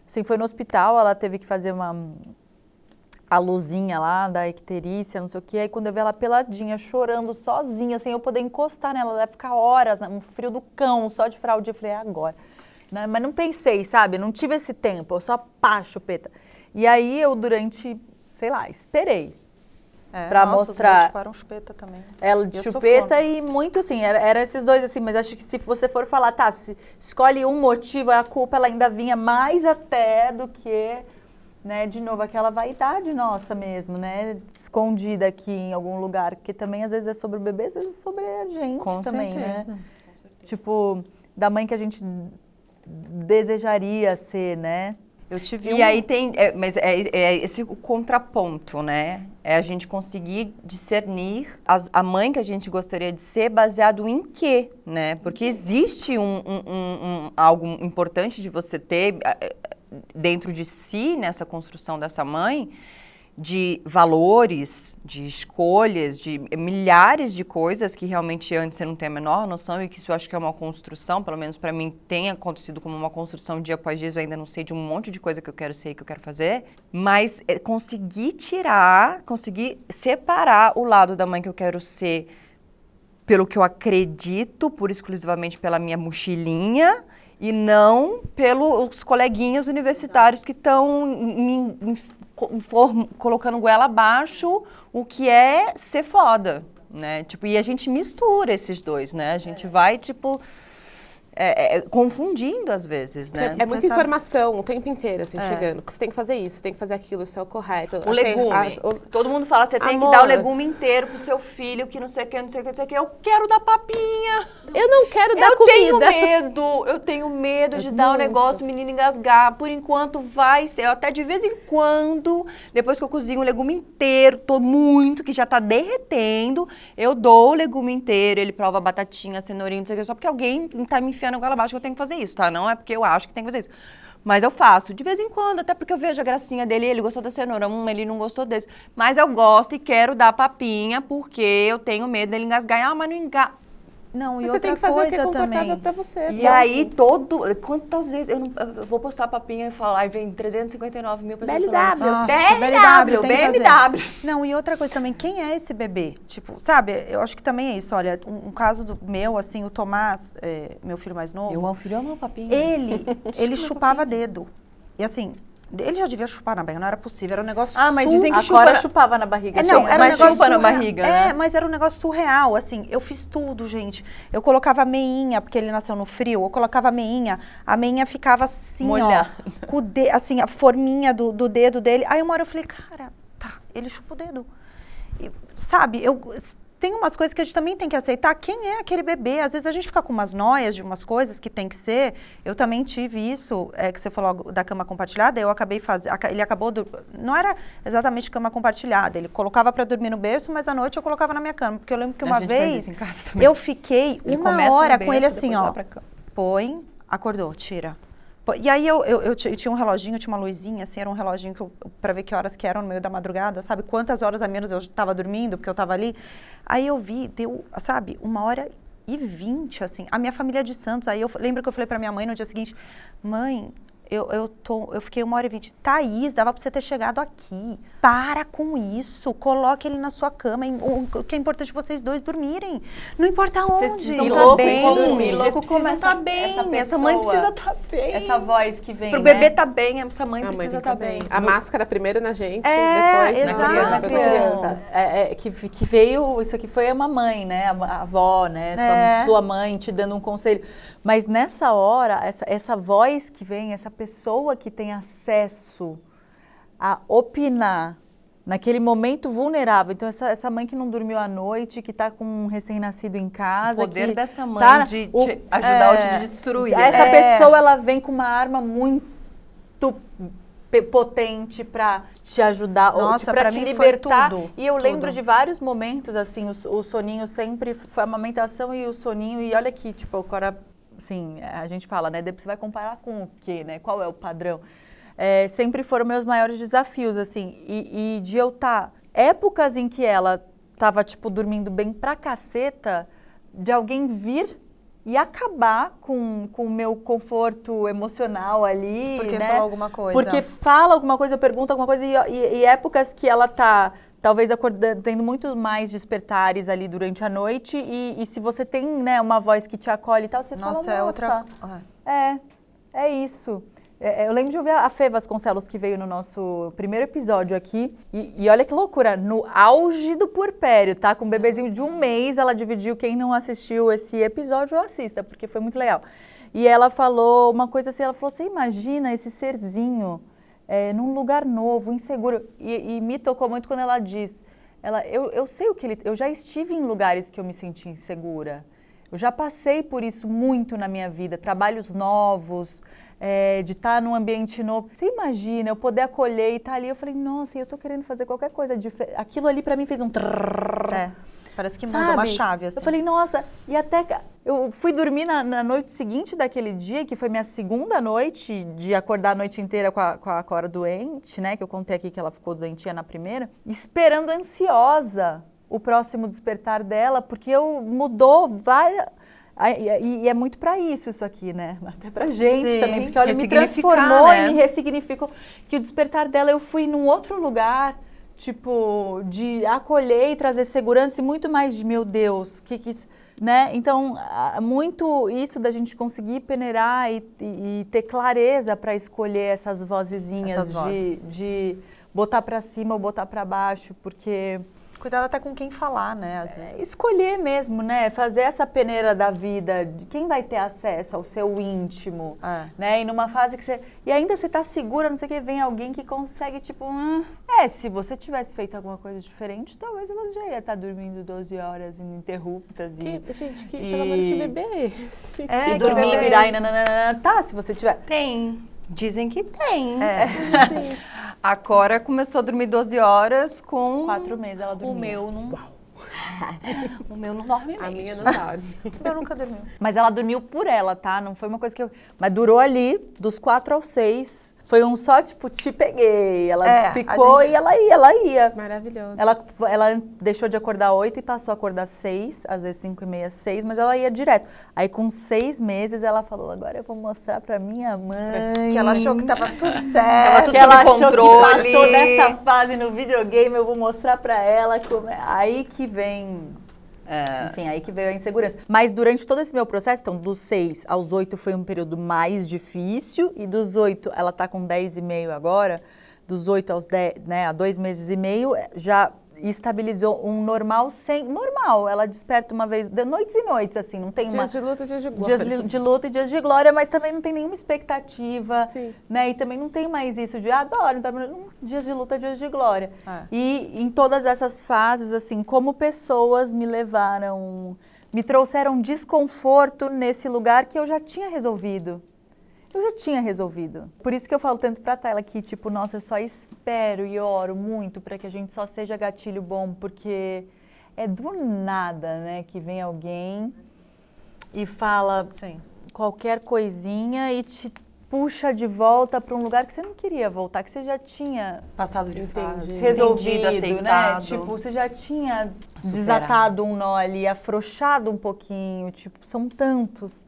Assim, foi no hospital, ela teve que fazer uma a luzinha lá da icterícia, não sei o quê. Aí quando eu vi ela peladinha, chorando, sozinha, sem eu poder encostar nela, ela ia ficar horas, né, um frio do cão, só de fraldinha. Eu falei, é agora. Né? Mas não pensei, sabe? Não tive esse tempo, eu só pá, chupeta. E aí eu, durante, sei lá, esperei. É, Pra nossa, mostrar- Os meus chupeta também. Ela de Eu chupeta e muito assim, era, era esses dois assim, mas acho que se você for falar, tá, se escolhe um motivo, a culpa ela ainda vinha mais até do que, né, de novo, aquela vaidade nossa mesmo, né, escondida aqui em algum lugar, porque também às vezes é sobre o bebê, às vezes é sobre a gente Com também, certeza. né? Tipo, da mãe que a gente desejaria ser, né? Eu tive E um... aí tem, é, mas é, é esse o contraponto, né? É a gente conseguir discernir as- a mãe que a gente gostaria de ser baseado em quê, né? Porque existe um, um- um- algo importante de você ter eh, dentro de si nessa construção dessa mãe de valores, de escolhas, de milhares de coisas que realmente antes você não tem a menor noção e que isso eu acho que é uma construção, pelo menos para mim tem acontecido como uma construção dia após dia, eu ainda não sei de um monte de coisa que eu quero ser e que eu quero fazer, mas é, conseguir tirar, conseguir separar o lado da mãe que eu quero ser pelo que eu acredito, por exclusivamente pela minha mochilinha e não pelos coleguinhas universitários que estão me form- colocando goela abaixo o que é ser foda, né? Tipo, e a gente mistura esses dois, né? A gente vai, tipo... é, é, confundindo às vezes, né? É, é muita informação o tempo inteiro, assim, chegando. Você tem que fazer isso, você tem que fazer aquilo, isso é o correto. O Assim, legume. as- o- Todo mundo fala, você tem que Amor. dar o legume inteiro pro seu filho, que não sei o que, não sei o que, não sei o que. Eu quero dar papinha. Eu não quero dar Eu comida. tenho medo, eu tenho medo de dar o muito. negócio, o menino engasgar. Por enquanto vai ser, eu até de vez em quando, depois que eu cozinho o legume inteiro, tô muito, que já tá derretendo, eu dou o legume inteiro, ele prova batatinha, cenourinha, não sei o que, só porque alguém tá me enfiando a goela abaixo que eu tenho que fazer isso, tá? Não é porque eu acho que tem que fazer isso. Mas eu faço, de vez em quando, até porque eu vejo a gracinha dele, ele gostou da cenoura, hum, ele não gostou desse. Mas eu gosto e quero dar papinha, porque eu tenho medo dele engasgar. Ah, mas não engasga. Não, e Você outra tem que fazer o que é coisa confortável também. pra você. E aí, todo. Quantas vezes. Eu, não, eu vou postar papinha e falar, e vem 359 mil pessoas. BLW. falando, Ah, fazer. BMW. Não, e outra coisa também, quem é esse bebê? Tipo, sabe, eu acho que também é isso. Olha, um, um caso do meu, assim, o Tomás, é, meu filho mais novo, Eu amo filho, eu amo papinha. ele, ele chupava dedo. E assim, ele já devia chupar na barriga, não era possível, era um negócio Ah, mas dizem que chupa na- chupava na barriga. É, não, era um mas negócio chupa na barriga, É, né? mas era um negócio surreal, assim, eu fiz tudo, gente. Eu colocava meinha, porque ele nasceu no frio, eu colocava meinha, a meinha ficava assim, Molhar. ó, com o de, assim, a forminha do, do dedo dele. Aí uma hora eu falei, cara, tá, ele chupa o dedo. E, sabe, eu tem umas coisas que a gente também tem que aceitar. Quem é aquele bebê? Às vezes a gente fica com umas noias de umas coisas que tem que ser. Eu também tive isso, é, que você falou da cama compartilhada. Eu acabei fazendo. Ele acabou. do- não era exatamente cama compartilhada. Ele colocava para dormir no berço, mas à noite eu colocava na minha cama. Porque eu lembro que uma vez eu fiquei Ele uma hora com berço, ele assim, ó. Põe, acordou, tira. E aí eu, eu, eu ti- eu tinha um reloginho, tinha uma luzinha, assim, era um reloginho eu, pra ver que horas que eram no meio da madrugada, sabe? Quantas horas a menos eu estava dormindo, porque eu estava ali. Aí eu vi, deu, sabe, uma hora e vinte, assim. A minha família é de Santos, aí eu lembro que eu falei pra minha mãe no dia seguinte, mãe, eu, eu, tô, eu fiquei uma hora e vinte. Thaís, dava pra você ter chegado aqui. Para com isso. Coloque ele na sua cama. O que é importante vocês dois dormirem. Não importa onde. Vocês precisam E tá louco, bem. como- Vocês louco precisam como estar essa- bem. essa Essa, mãe pessoa- precisa estar bem. Essa voz que vem, Pro né? bebê tá bem, essa mãe A mãe precisa estar que bem. A máscara primeiro na gente, É, depois exato. na criança. criança. É, é, que, que veio, isso aqui foi a mamãe, né? A, a avó, né? Sua, É. sua mãe te dando um conselho. Mas nessa hora, essa, essa voz que vem, essa pessoa que tem acesso a opinar naquele momento vulnerável. Então, essa, essa mãe que não dormiu à noite, que está com um recém-nascido em casa. O poder que dessa mãe tá- de o- te ajudar ou é, te destruir. essa É. pessoa, ela vem com uma arma muito potente para te ajudar ou Nossa, para pra te libertar. tudo, e eu lembro tudo. de vários momentos assim, o, o soninho sempre foi a amamentação e o soninho e olha aqui, tipo, agora assim, a gente fala, né, você vai comparar com o quê, né? Qual é o padrão? É, sempre foram meus maiores desafios, assim, e, e de eu estar épocas em que ela tava tipo dormindo bem pra caceta, de alguém vir e acabar com com o meu conforto emocional ali, Porque né? falou alguma coisa. Porque fala alguma coisa, pergunta alguma coisa, e, e- e épocas que ela tá talvez acordando, tendo muito mais despertares ali durante a noite, e, e se você tem né, uma voz que te acolhe e tal, você Nossa, fala, é outra. "Nossa, Ah. é, é isso. É, é, eu lembro de ouvir a Fê Vasconcelos, que veio no nosso primeiro episódio aqui. E, e olha que loucura, no auge do puerpério, tá? Com um bebezinho de um mês, ela dividiu. Quem não assistiu esse episódio, assista, porque foi muito legal. E ela falou uma coisa assim, ela falou, você imagina esse serzinho é, num lugar novo, inseguro. E, e me tocou muito quando ela diz, ela, eu, eu sei o que ele... Eu já estive em lugares que eu me senti insegura. Eu já passei por isso muito na minha vida, trabalhos novos, é, de estar num ambiente novo. Você imagina eu poder acolher e estar ali? Eu falei, nossa, eu tô querendo fazer qualquer coisa diferente. Aquilo ali para mim fez um trrr, É, parece que mudou uma chave, assim. Eu falei, nossa, e até eu fui dormir na, na noite seguinte daquele dia, que foi minha segunda noite de acordar a noite inteira com a, com a Cora doente, né? Que eu contei aqui que ela ficou doentinha na primeira, esperando ansiosa o próximo despertar dela, porque eu mudou várias. E, é muito para isso isso aqui, né? Até pra gente Sim. também, porque olha, me transformou né? e me ressignificou. Que o despertar dela eu fui num outro lugar, tipo, de acolher e trazer segurança e muito mais de meu Deus, que que né? Então, muito isso da gente conseguir peneirar e, e- e ter clareza para escolher essas vozezinhas Essas vozes. de, de botar para cima ou botar para baixo, porque Cuidado até com quem falar, né? Às vezes. É, escolher mesmo, né? Fazer essa peneira da vida, de quem vai ter acesso ao seu íntimo, É. né? E numa fase que você... E ainda você tá segura, não sei o que, vem alguém que consegue, tipo... hum, é, se você tivesse feito alguma coisa diferente, talvez você já ia estar dormindo 12 horas ininterruptas e... Que, gente, que, E- pelo amor de que bebê é esse? É, e que dormir, é virar e nananana. Tá, se você tiver... Tem. Dizem que tem. É. A Cora começou a dormir 12 horas com. Quatro meses ela dormia. O meu não. o meu não dorme A mesmo. minha não dorme. Eu nunca dormi. Mas ela dormiu por ela, tá? Não foi uma coisa que eu. Mas durou ali, dos quatro aos seis. Foi um só, tipo, te peguei. Ela É, ficou gente- e ela ia, ela ia. Maravilhoso. Ela, ela deixou de acordar oito e passou a acordar seis, às vezes cinco e meia, seis, mas ela ia direto. Aí com seis meses ela falou, agora eu vou mostrar pra minha mãe. Que ela achou que tava tudo Tava certo. tudo que ela sob achou controle. que passou dessa fase no videogame, eu vou mostrar pra ela como é. Aí que vem É. enfim, aí que veio a insegurança. Mas durante todo esse meu processo, então, dos 6 aos 8 foi um período mais difícil, e dos 8, ela tá com 10,5 agora, dos 8 aos 10, né, a dois meses e meio, eh, já estabilizou um normal sem. Normal, ela desperta uma vez, de noites e noites, assim, não tem uma. Dias de luta, dias de glória. Dias de, luta e dias de glória, mas também não tem nenhuma expectativa, Sim. né? E também não tem mais isso de adoro, tá, hum, dias de luta, dias de glória. É. E em todas essas fases, assim, como pessoas me levaram, me trouxeram desconforto nesse lugar que eu já tinha resolvido. Eu já tinha resolvido. Por isso que eu falo tanto pra Tayla que, tipo, nossa, eu só espero e oro muito pra que a gente só seja gatilho bom, porque é do nada, né, que vem alguém e fala Sim. qualquer coisinha e te puxa de volta pra um lugar que você não queria voltar, que você já tinha Passado de fase. resolvido, né? aceitado. Tipo, você já tinha Superado. desatado um nó ali, afrouxado um pouquinho, tipo, são tantos,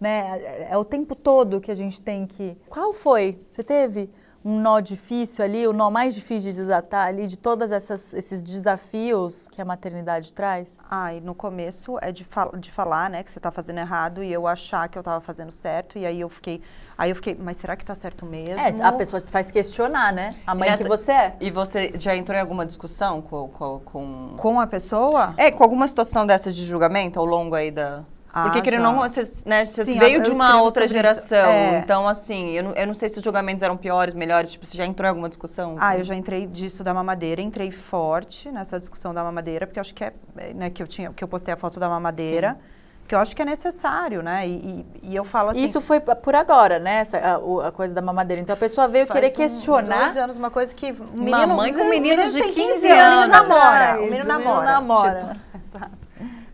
né? É- É o tempo todo que a gente tem que... Qual foi? Você teve um nó difícil ali, o nó mais difícil de desatar ali, de todos esses desafios que a maternidade traz? Ai, no começo é de, fal de falar, né, que você tá fazendo errado e eu achar que eu tava fazendo certo. E aí eu fiquei. Aí eu fiquei, mas será que tá certo mesmo? É, a pessoa te faz questionar, né? A mãe nessa- que você é. E você já entrou em alguma discussão com. com, com... Com a pessoa? É, com alguma situação dessas de julgamento ao longo aí da. Ah, Porque querendo ou já. não, você, né, você Sim, veio eu de uma outra geração. É. Então, assim, eu não, eu não sei se os julgamentos eram piores, melhores. Tipo, você já entrou em alguma discussão? Ah, eu já entrei disso da mamadeira, entrei forte nessa discussão da mamadeira, porque eu acho que é, é, né, que eu tinha, que eu postei a foto da mamadeira, que eu acho que é necessário, né? E, e- e eu falo assim. Isso foi por agora, né? Essa, a, a coisa da mamadeira. Então a pessoa veio querer um- questionar. Dois anos, uma coisa que. Um Uma mãe com meninos de tem 15 O menino anos. namora. Ah, O menino o menino namora. namora. Tipo, exato.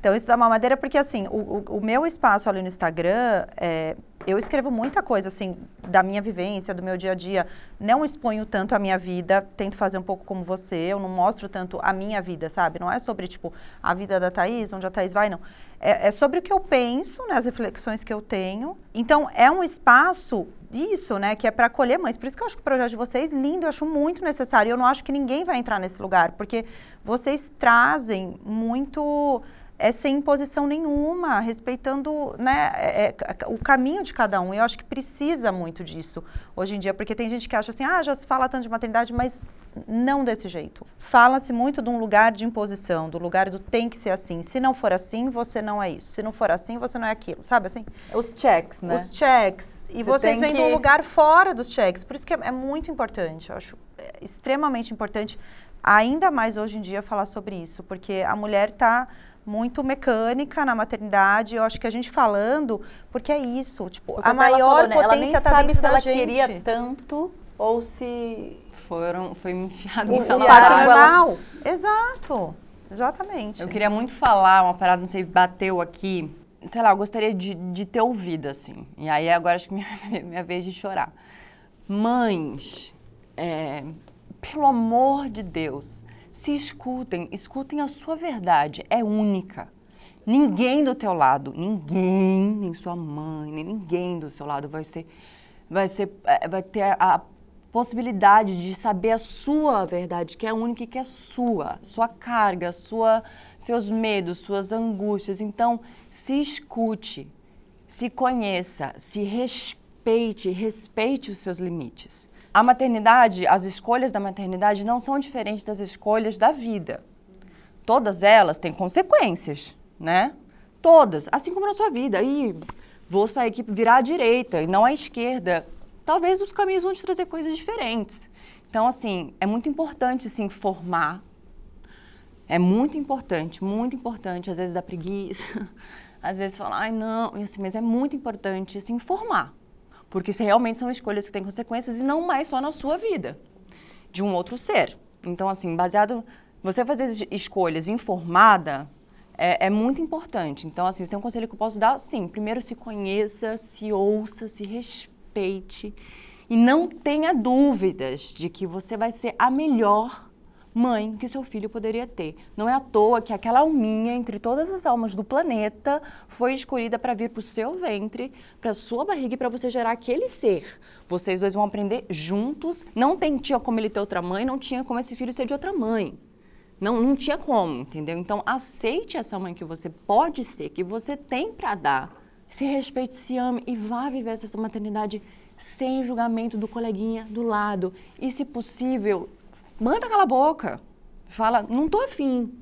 Então, isso da mamadeira, porque assim, o, o- o meu espaço ali no Instagram, é, eu escrevo muita coisa, assim, da minha vivência, do meu dia a dia. Não exponho tanto a minha vida, tento fazer um pouco como você, eu não mostro tanto a minha vida, sabe? Não é sobre, tipo, a vida da Thaís, onde a Thaís vai, não. É, é sobre o que eu penso, né, as reflexões que eu tenho. Então, é um espaço isso, né, que é para acolher mães. Por isso que eu acho que o projeto de vocês lindo, eu acho muito necessário. Eu não acho que ninguém vai entrar nesse lugar, porque vocês trazem muito é sem imposição nenhuma, respeitando né, é, é, o caminho de cada um. Eu acho que precisa muito disso hoje em dia, porque tem gente que acha assim, ah, já se fala tanto de maternidade, mas não desse jeito. Fala-se muito de um lugar de imposição, do lugar do tem que ser assim. Se não for assim, você não é isso. Se não for assim, você não é aquilo, sabe assim? Os checks, né? Os checks. E Você vocês vêm de um que- lugar fora dos checks. Por isso que é, é muito importante, eu acho é, extremamente importante, ainda mais hoje em dia, falar sobre isso, porque a mulher está muito mecânica na maternidade. Eu acho que a gente falando, porque é isso, tipo, a maior falou, né? potência Ela nem tá sabe se da ela gente. queria tanto ou se Foram, foi me enfiado O- goela o O parto parto abaixo. normal. Exato. Exatamente. Eu queria muito falar uma parada, não sei, bateu aqui. Sei lá, eu gostaria de, de ter ouvido, assim. E aí agora acho que minha, minha vez de chorar. Mães, é, pelo amor de Deus, se escutem, escutem a sua verdade, é única. Ninguém do teu lado, ninguém, nem sua mãe, nem ninguém do seu lado vai ser, vai ser, é, vai ter a, possibilidade de saber a sua verdade, que é única e que é sua, sua carga, sua, seus medos, suas angústias. Então, se escute, se conheça, se respeite, respeite os seus limites. A maternidade, as escolhas da maternidade não são diferentes das escolhas da vida. todas elas têm consequências, né? Todas, assim como na sua vida. Aí vou sair aqui virar à direita e não à esquerda. Talvez os caminhos vão te trazer coisas diferentes. Então, assim, é muito importante se informar. É muito importante, muito importante. Às vezes dá preguiça, às vezes fala, ai não, e assim, mas é muito importante se informar. Porque realmente são escolhas que têm consequências e não mais só na sua vida, de um outro ser. Então, assim, baseado. Você fazer escolhas informada é, é, muito importante. Então, assim, se tem um conselho que eu posso dar, sim, primeiro se conheça, se ouça, se respeite e não tenha dúvidas de que você vai ser a melhor mãe que seu filho poderia ter. Não é à toa que aquela alminha entre todas as almas do planeta foi escolhida para vir para o seu ventre, para sua barriga e para você gerar aquele ser. Vocês dois vão aprender juntos. Não tem, tinha como ele ter outra mãe, não tinha como esse filho ser de outra mãe. Não, não tinha como, entendeu? Então, aceite essa mãe que você pode ser, que você tem para dar. Se respeite, se ame e vá viver essa maternidade sem julgamento do coleguinha do lado. E, se possível, manda aquela boca. Fala, não tô afim.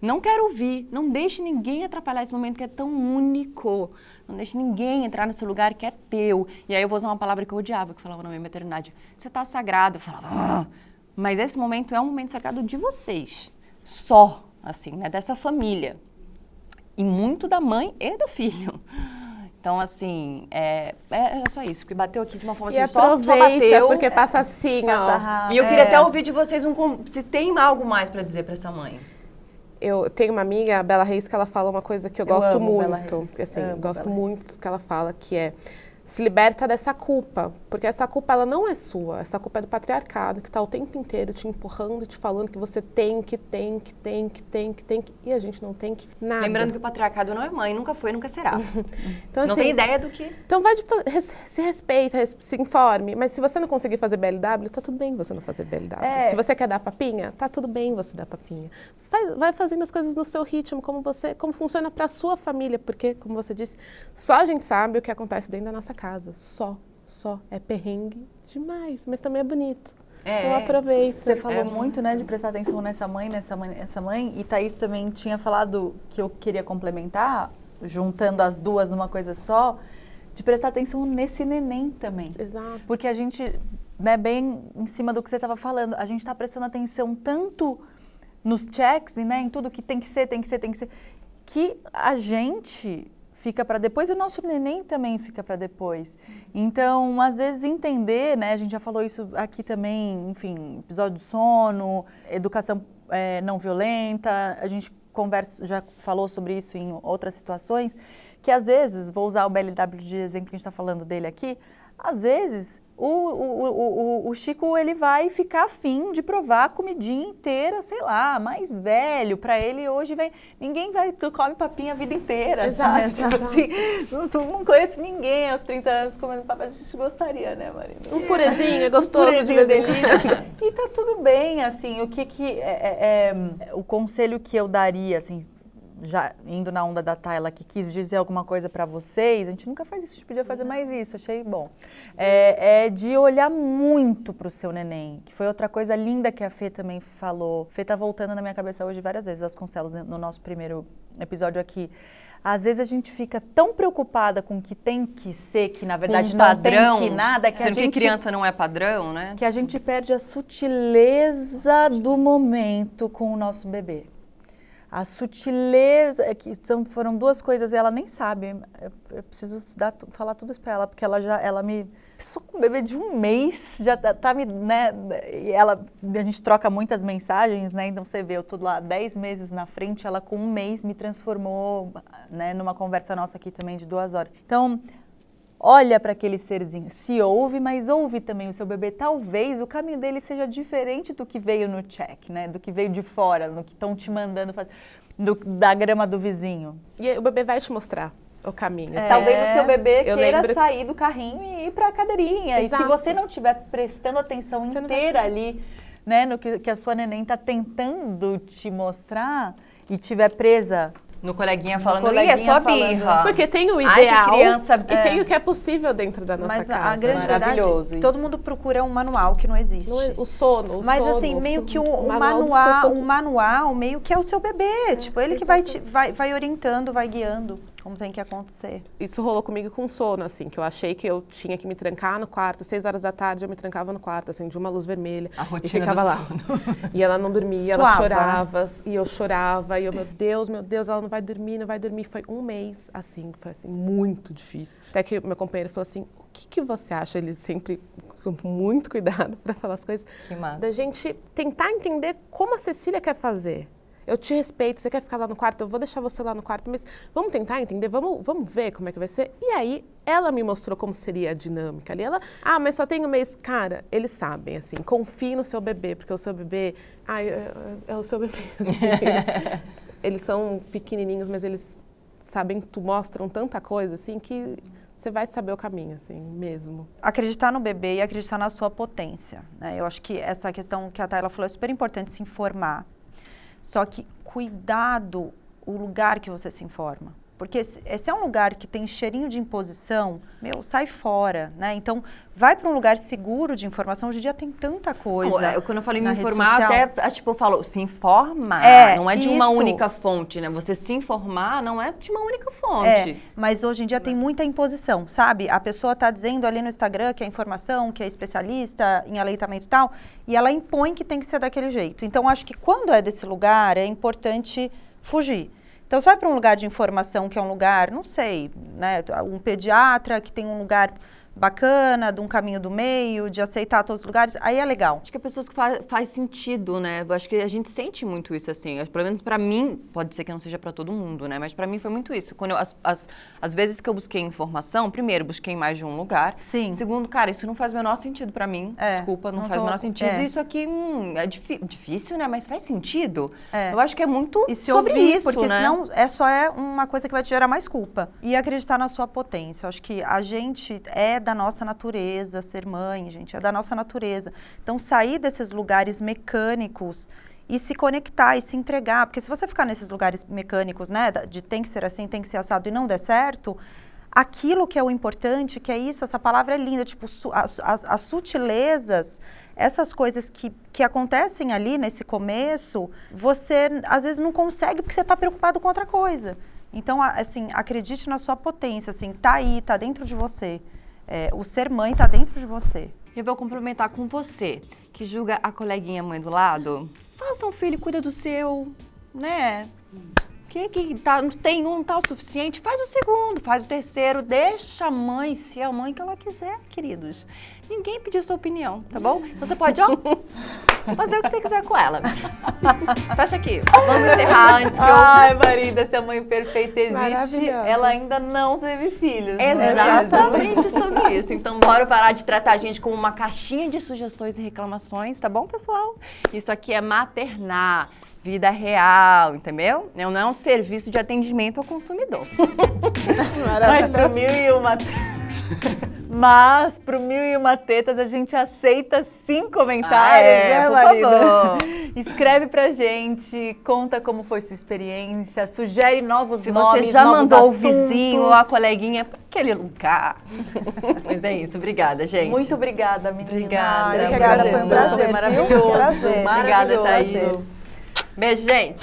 Não quero ouvir. Não deixe ninguém atrapalhar esse momento que é tão único. Não deixe ninguém entrar nesse lugar que é teu. E aí eu vou usar uma palavra que eu odiava, que falava na minha maternidade. Você tá sagrado. Eu falava, ah. mas esse momento é um momento sagrado de vocês só, assim, né? Dessa família. E muito da mãe e do filho. Então, assim, é, é, era só isso, porque bateu aqui de uma forma e assim, só, só bateu. porque passa assim, Passa ó. E eu queria É. até ouvir de vocês um, com- se tem algo mais pra dizer pra essa mãe. Eu tenho uma amiga, a Bela Reis, que ela fala uma coisa que eu, Eu gosto amo Bela muito. Reis, assim, amo gosto Bela muito do que ela fala, que é se liberta dessa culpa, porque essa culpa ela não é sua, essa culpa é do patriarcado que está o tempo inteiro te empurrando, te falando que você tem que, tem que, tem que, tem que, tem que, e a gente não tem que nada. Lembrando que o patriarcado não é mãe, nunca foi, nunca será. então, não assim, tem ideia do que. Então vai de, se respeita, res- se informe, mas se você não conseguir fazer BLW, tá tudo bem você não fazer BLW. É. Se você quer dar papinha, tá tudo bem você dar papinha. Faz- vai fazendo as coisas no seu ritmo, como você, como funciona para sua família, porque como você disse, só a gente sabe o que acontece dentro da nossa casa, só, só é perrengue demais, mas também é bonito. É. Então aproveita. Você falou É. muito, né, de prestar atenção nessa mãe, nessa mãe, nessa mãe. E Thaís também tinha falado que eu queria complementar, juntando as duas numa coisa só, de prestar atenção nesse neném também. Exato. Porque a gente, né, bem em cima do que você estava falando, a gente está prestando atenção tanto nos checks e né, em tudo que tem que ser, tem que ser, tem que ser, que a gente fica para depois e o nosso neném também fica para depois. Então, às vezes entender, né, a gente já falou isso aqui também, enfim, episódio do sono, educação eh, não violenta, a gente conversa, já falou sobre isso em outras situações, que às vezes, vou usar o BLW de exemplo que a gente está falando dele aqui, às vezes o, o, o, o- Chico ele vai ficar afim de provar a comidinha inteira, sei lá, mais velho. Pra ele hoje vem. Ninguém vai. Tu come papinha a vida inteira. Exato, sabe? Tipo exato. assim, não, tu não conhece ninguém aos 30 anos comendo papinha. A gente gostaria, né, Marina? Um purezinho, é gostoso de Purezinho, vez em quando. delícia. E tá tudo bem, assim, o que que... É, é, é, o conselho que eu daria, assim, já indo na onda da Tayla, que quis dizer alguma coisa pra vocês, a gente nunca faz isso, a gente podia fazer mais isso, achei bom. É, é de olhar muito pro seu neném, que foi outra coisa linda que a Fê também falou. Fê tá voltando na minha cabeça hoje várias vezes, as concelos, no nosso primeiro episódio aqui. Às vezes a gente fica tão preocupada com o que tem que ser, que na verdade um não padrão, tem que nada, que a sendo gente que criança não é padrão, né? que a gente perde a sutileza do momento com o nosso bebê. A sutileza, é que são, foram duas coisas e ela nem sabe. Eu, eu preciso dar falar tudo isso pra ela, porque ela já, ela me. Pessoa com um bebê de um mês, já tá, tá me, né? E ela, a gente troca muitas mensagens, né? Então você vê, eu tô lá 10 meses na frente, ela com um mês me transformou, né? Numa conversa nossa aqui também de duas horas. Então, olha para aquele serzinho, se ouve, mas ouve também o seu bebê. Talvez o caminho dele seja diferente do que veio no check, né? Do que veio de fora, no que estão te mandando fazer, do- da grama do vizinho. E o bebê vai te mostrar o caminho. Talvez o seu bebê queira lembro- sair do carrinho e ir para a cadeirinha. E Exato. se você não estiver prestando atenção Você não vai inteira ali, né, no que, que a sua neném está tentando te mostrar e estiver presa No coleguinha falando, coleguinha "Ih, é só falando." birra. Porque tem o Ai, que ideal criança- e tem o que é possível dentro da nossa Mas casa. a grande verdade, Maravilhoso todo mundo procura um manual que não existe. Não é- O sono, o Mas sono, assim, meio que o, o o manual manual, o manual meio que é o seu bebê. tipo, ele que vai, te, vai, vai orientando, vai guiando como tem que acontecer. Isso rolou comigo com sono, assim, que eu achei que eu tinha que me trancar no quarto. Seis horas da tarde eu me trancava no quarto, assim, de uma luz vermelha. A e rotina ficava do lá. E ela não dormia, ela Suava, né? chorava, e eu chorava, e eu, meu Deus, meu Deus, ela não vai dormir, não vai dormir. Foi um mês, assim, foi assim, muito difícil. Até que meu companheiro falou assim, o que, que você acha? Ele sempre com muito cuidado para falar as coisas. Que massa. Da gente tentar entender como a Cecília quer fazer. Eu te respeito, você quer ficar lá no quarto, eu vou deixar você lá no quarto, mas vamos tentar entender, vamos, vamos ver como é que vai ser. E aí, ela me mostrou como seria a dinâmica ali. Ela, ah, mas só tem um mês. Cara, eles sabem, assim, confie no seu bebê, porque o seu bebê, ai, é, é o seu bebê. assim. eles são pequenininhos, mas eles sabem, tu mostram tanta coisa, assim, que você vai saber o caminho, assim, mesmo. Acreditar no bebê e acreditar na sua potência. Né? Eu acho que essa questão que a Tayla falou é super importante se informar. Só que cuidado o lugar que você se informa. Porque se esse é um lugar que tem cheirinho de imposição, meu, sai fora, né? Então, vai para um lugar seguro de informação. Hoje em dia tem tanta coisa. Não, é, quando eu falei me informar, até, ah, tipo, eu falo, se informar, É, não é de uma isso. única fonte, né? Você se informar não é de uma única É, fonte. mas hoje em dia tem muita imposição, sabe? A pessoa está dizendo ali no Instagram que é informação, que é especialista em aleitamento e tal, e ela impõe que tem que ser daquele jeito. Então, acho que quando é desse lugar, é importante fugir. Então, você vai para um lugar de informação que é um lugar, não sei, né? Um pediatra que tem um lugar bacana, de um caminho do meio, de aceitar todos os lugares, aí é legal. Acho que é pessoas que faz, faz sentido, né? Eu acho que a gente sente muito isso, assim. Acho- Pelo menos pra mim, pode ser que não seja pra todo mundo, né? Mas pra mim foi muito isso. Quando eu, as, as, as vezes que eu busquei informação, primeiro, busquei mais de um lugar. Sim. Segundo, cara, isso não faz o menor sentido pra mim. É, Desculpa, não, não faz tô- o menor sentido. é. Isso aqui hum, é difícil, né? Mas faz sentido. É. Eu acho que é muito E se sobre ouvir, isso, porque né? senão é só é uma coisa que vai te gerar mais culpa. E acreditar na sua potência. Eu acho que a gente é da nossa natureza, ser mãe, gente, é da nossa natureza. Então, sair desses lugares mecânicos e se conectar e se entregar. Porque se você ficar nesses lugares mecânicos, né, de tem que ser assim, tem que ser assado e não der certo, aquilo que é o importante, que é isso, essa palavra é linda, tipo, su- as, as- as sutilezas, essas coisas que, que acontecem ali nesse começo, você às vezes não consegue porque você está preocupado com outra coisa. Então, assim, acredite na sua potência, assim, tá aí, tá dentro de você. É, o ser mãe tá dentro de você. Eu vou complementar com você, que julga a coleguinha mãe do lado. Faça um filho, cuida do seu, né? Que, que tá, não tem um, não tá o suficiente, faz o segundo, faz o terceiro, deixa a mãe ser a mãe que ela quiser, queridos. Ninguém pediu sua opinião, tá bom? Você pode, ó, fazer o que você quiser com ela. Fecha aqui. Vamos encerrar antes que eu Ai, Marida, se a mãe perfeita existe, ela ainda não teve filhos. né? Exatamente sobre isso. Então, bora parar de tratar a gente como uma caixinha de sugestões e reclamações, tá bom, pessoal? Isso aqui é maternar, vida real, entendeu? Não é um serviço de atendimento ao consumidor. Mas pro mil e uma... Mas pro mil e uma tetas a gente aceita sim comentários, Ah, é, né, favor. Escreve pra gente, conta como foi sua experiência, sugere novos Se nomes, você já novos mandou o assuntos. vizinho ou a coleguinha pra aquele lugar. Mas é isso, obrigada, gente. Muito obrigada, menina. Obrigada. Obrigada, foi um prazer, Foi maravilhoso. Prazer. Obrigada. Thaís. Beijo, gente!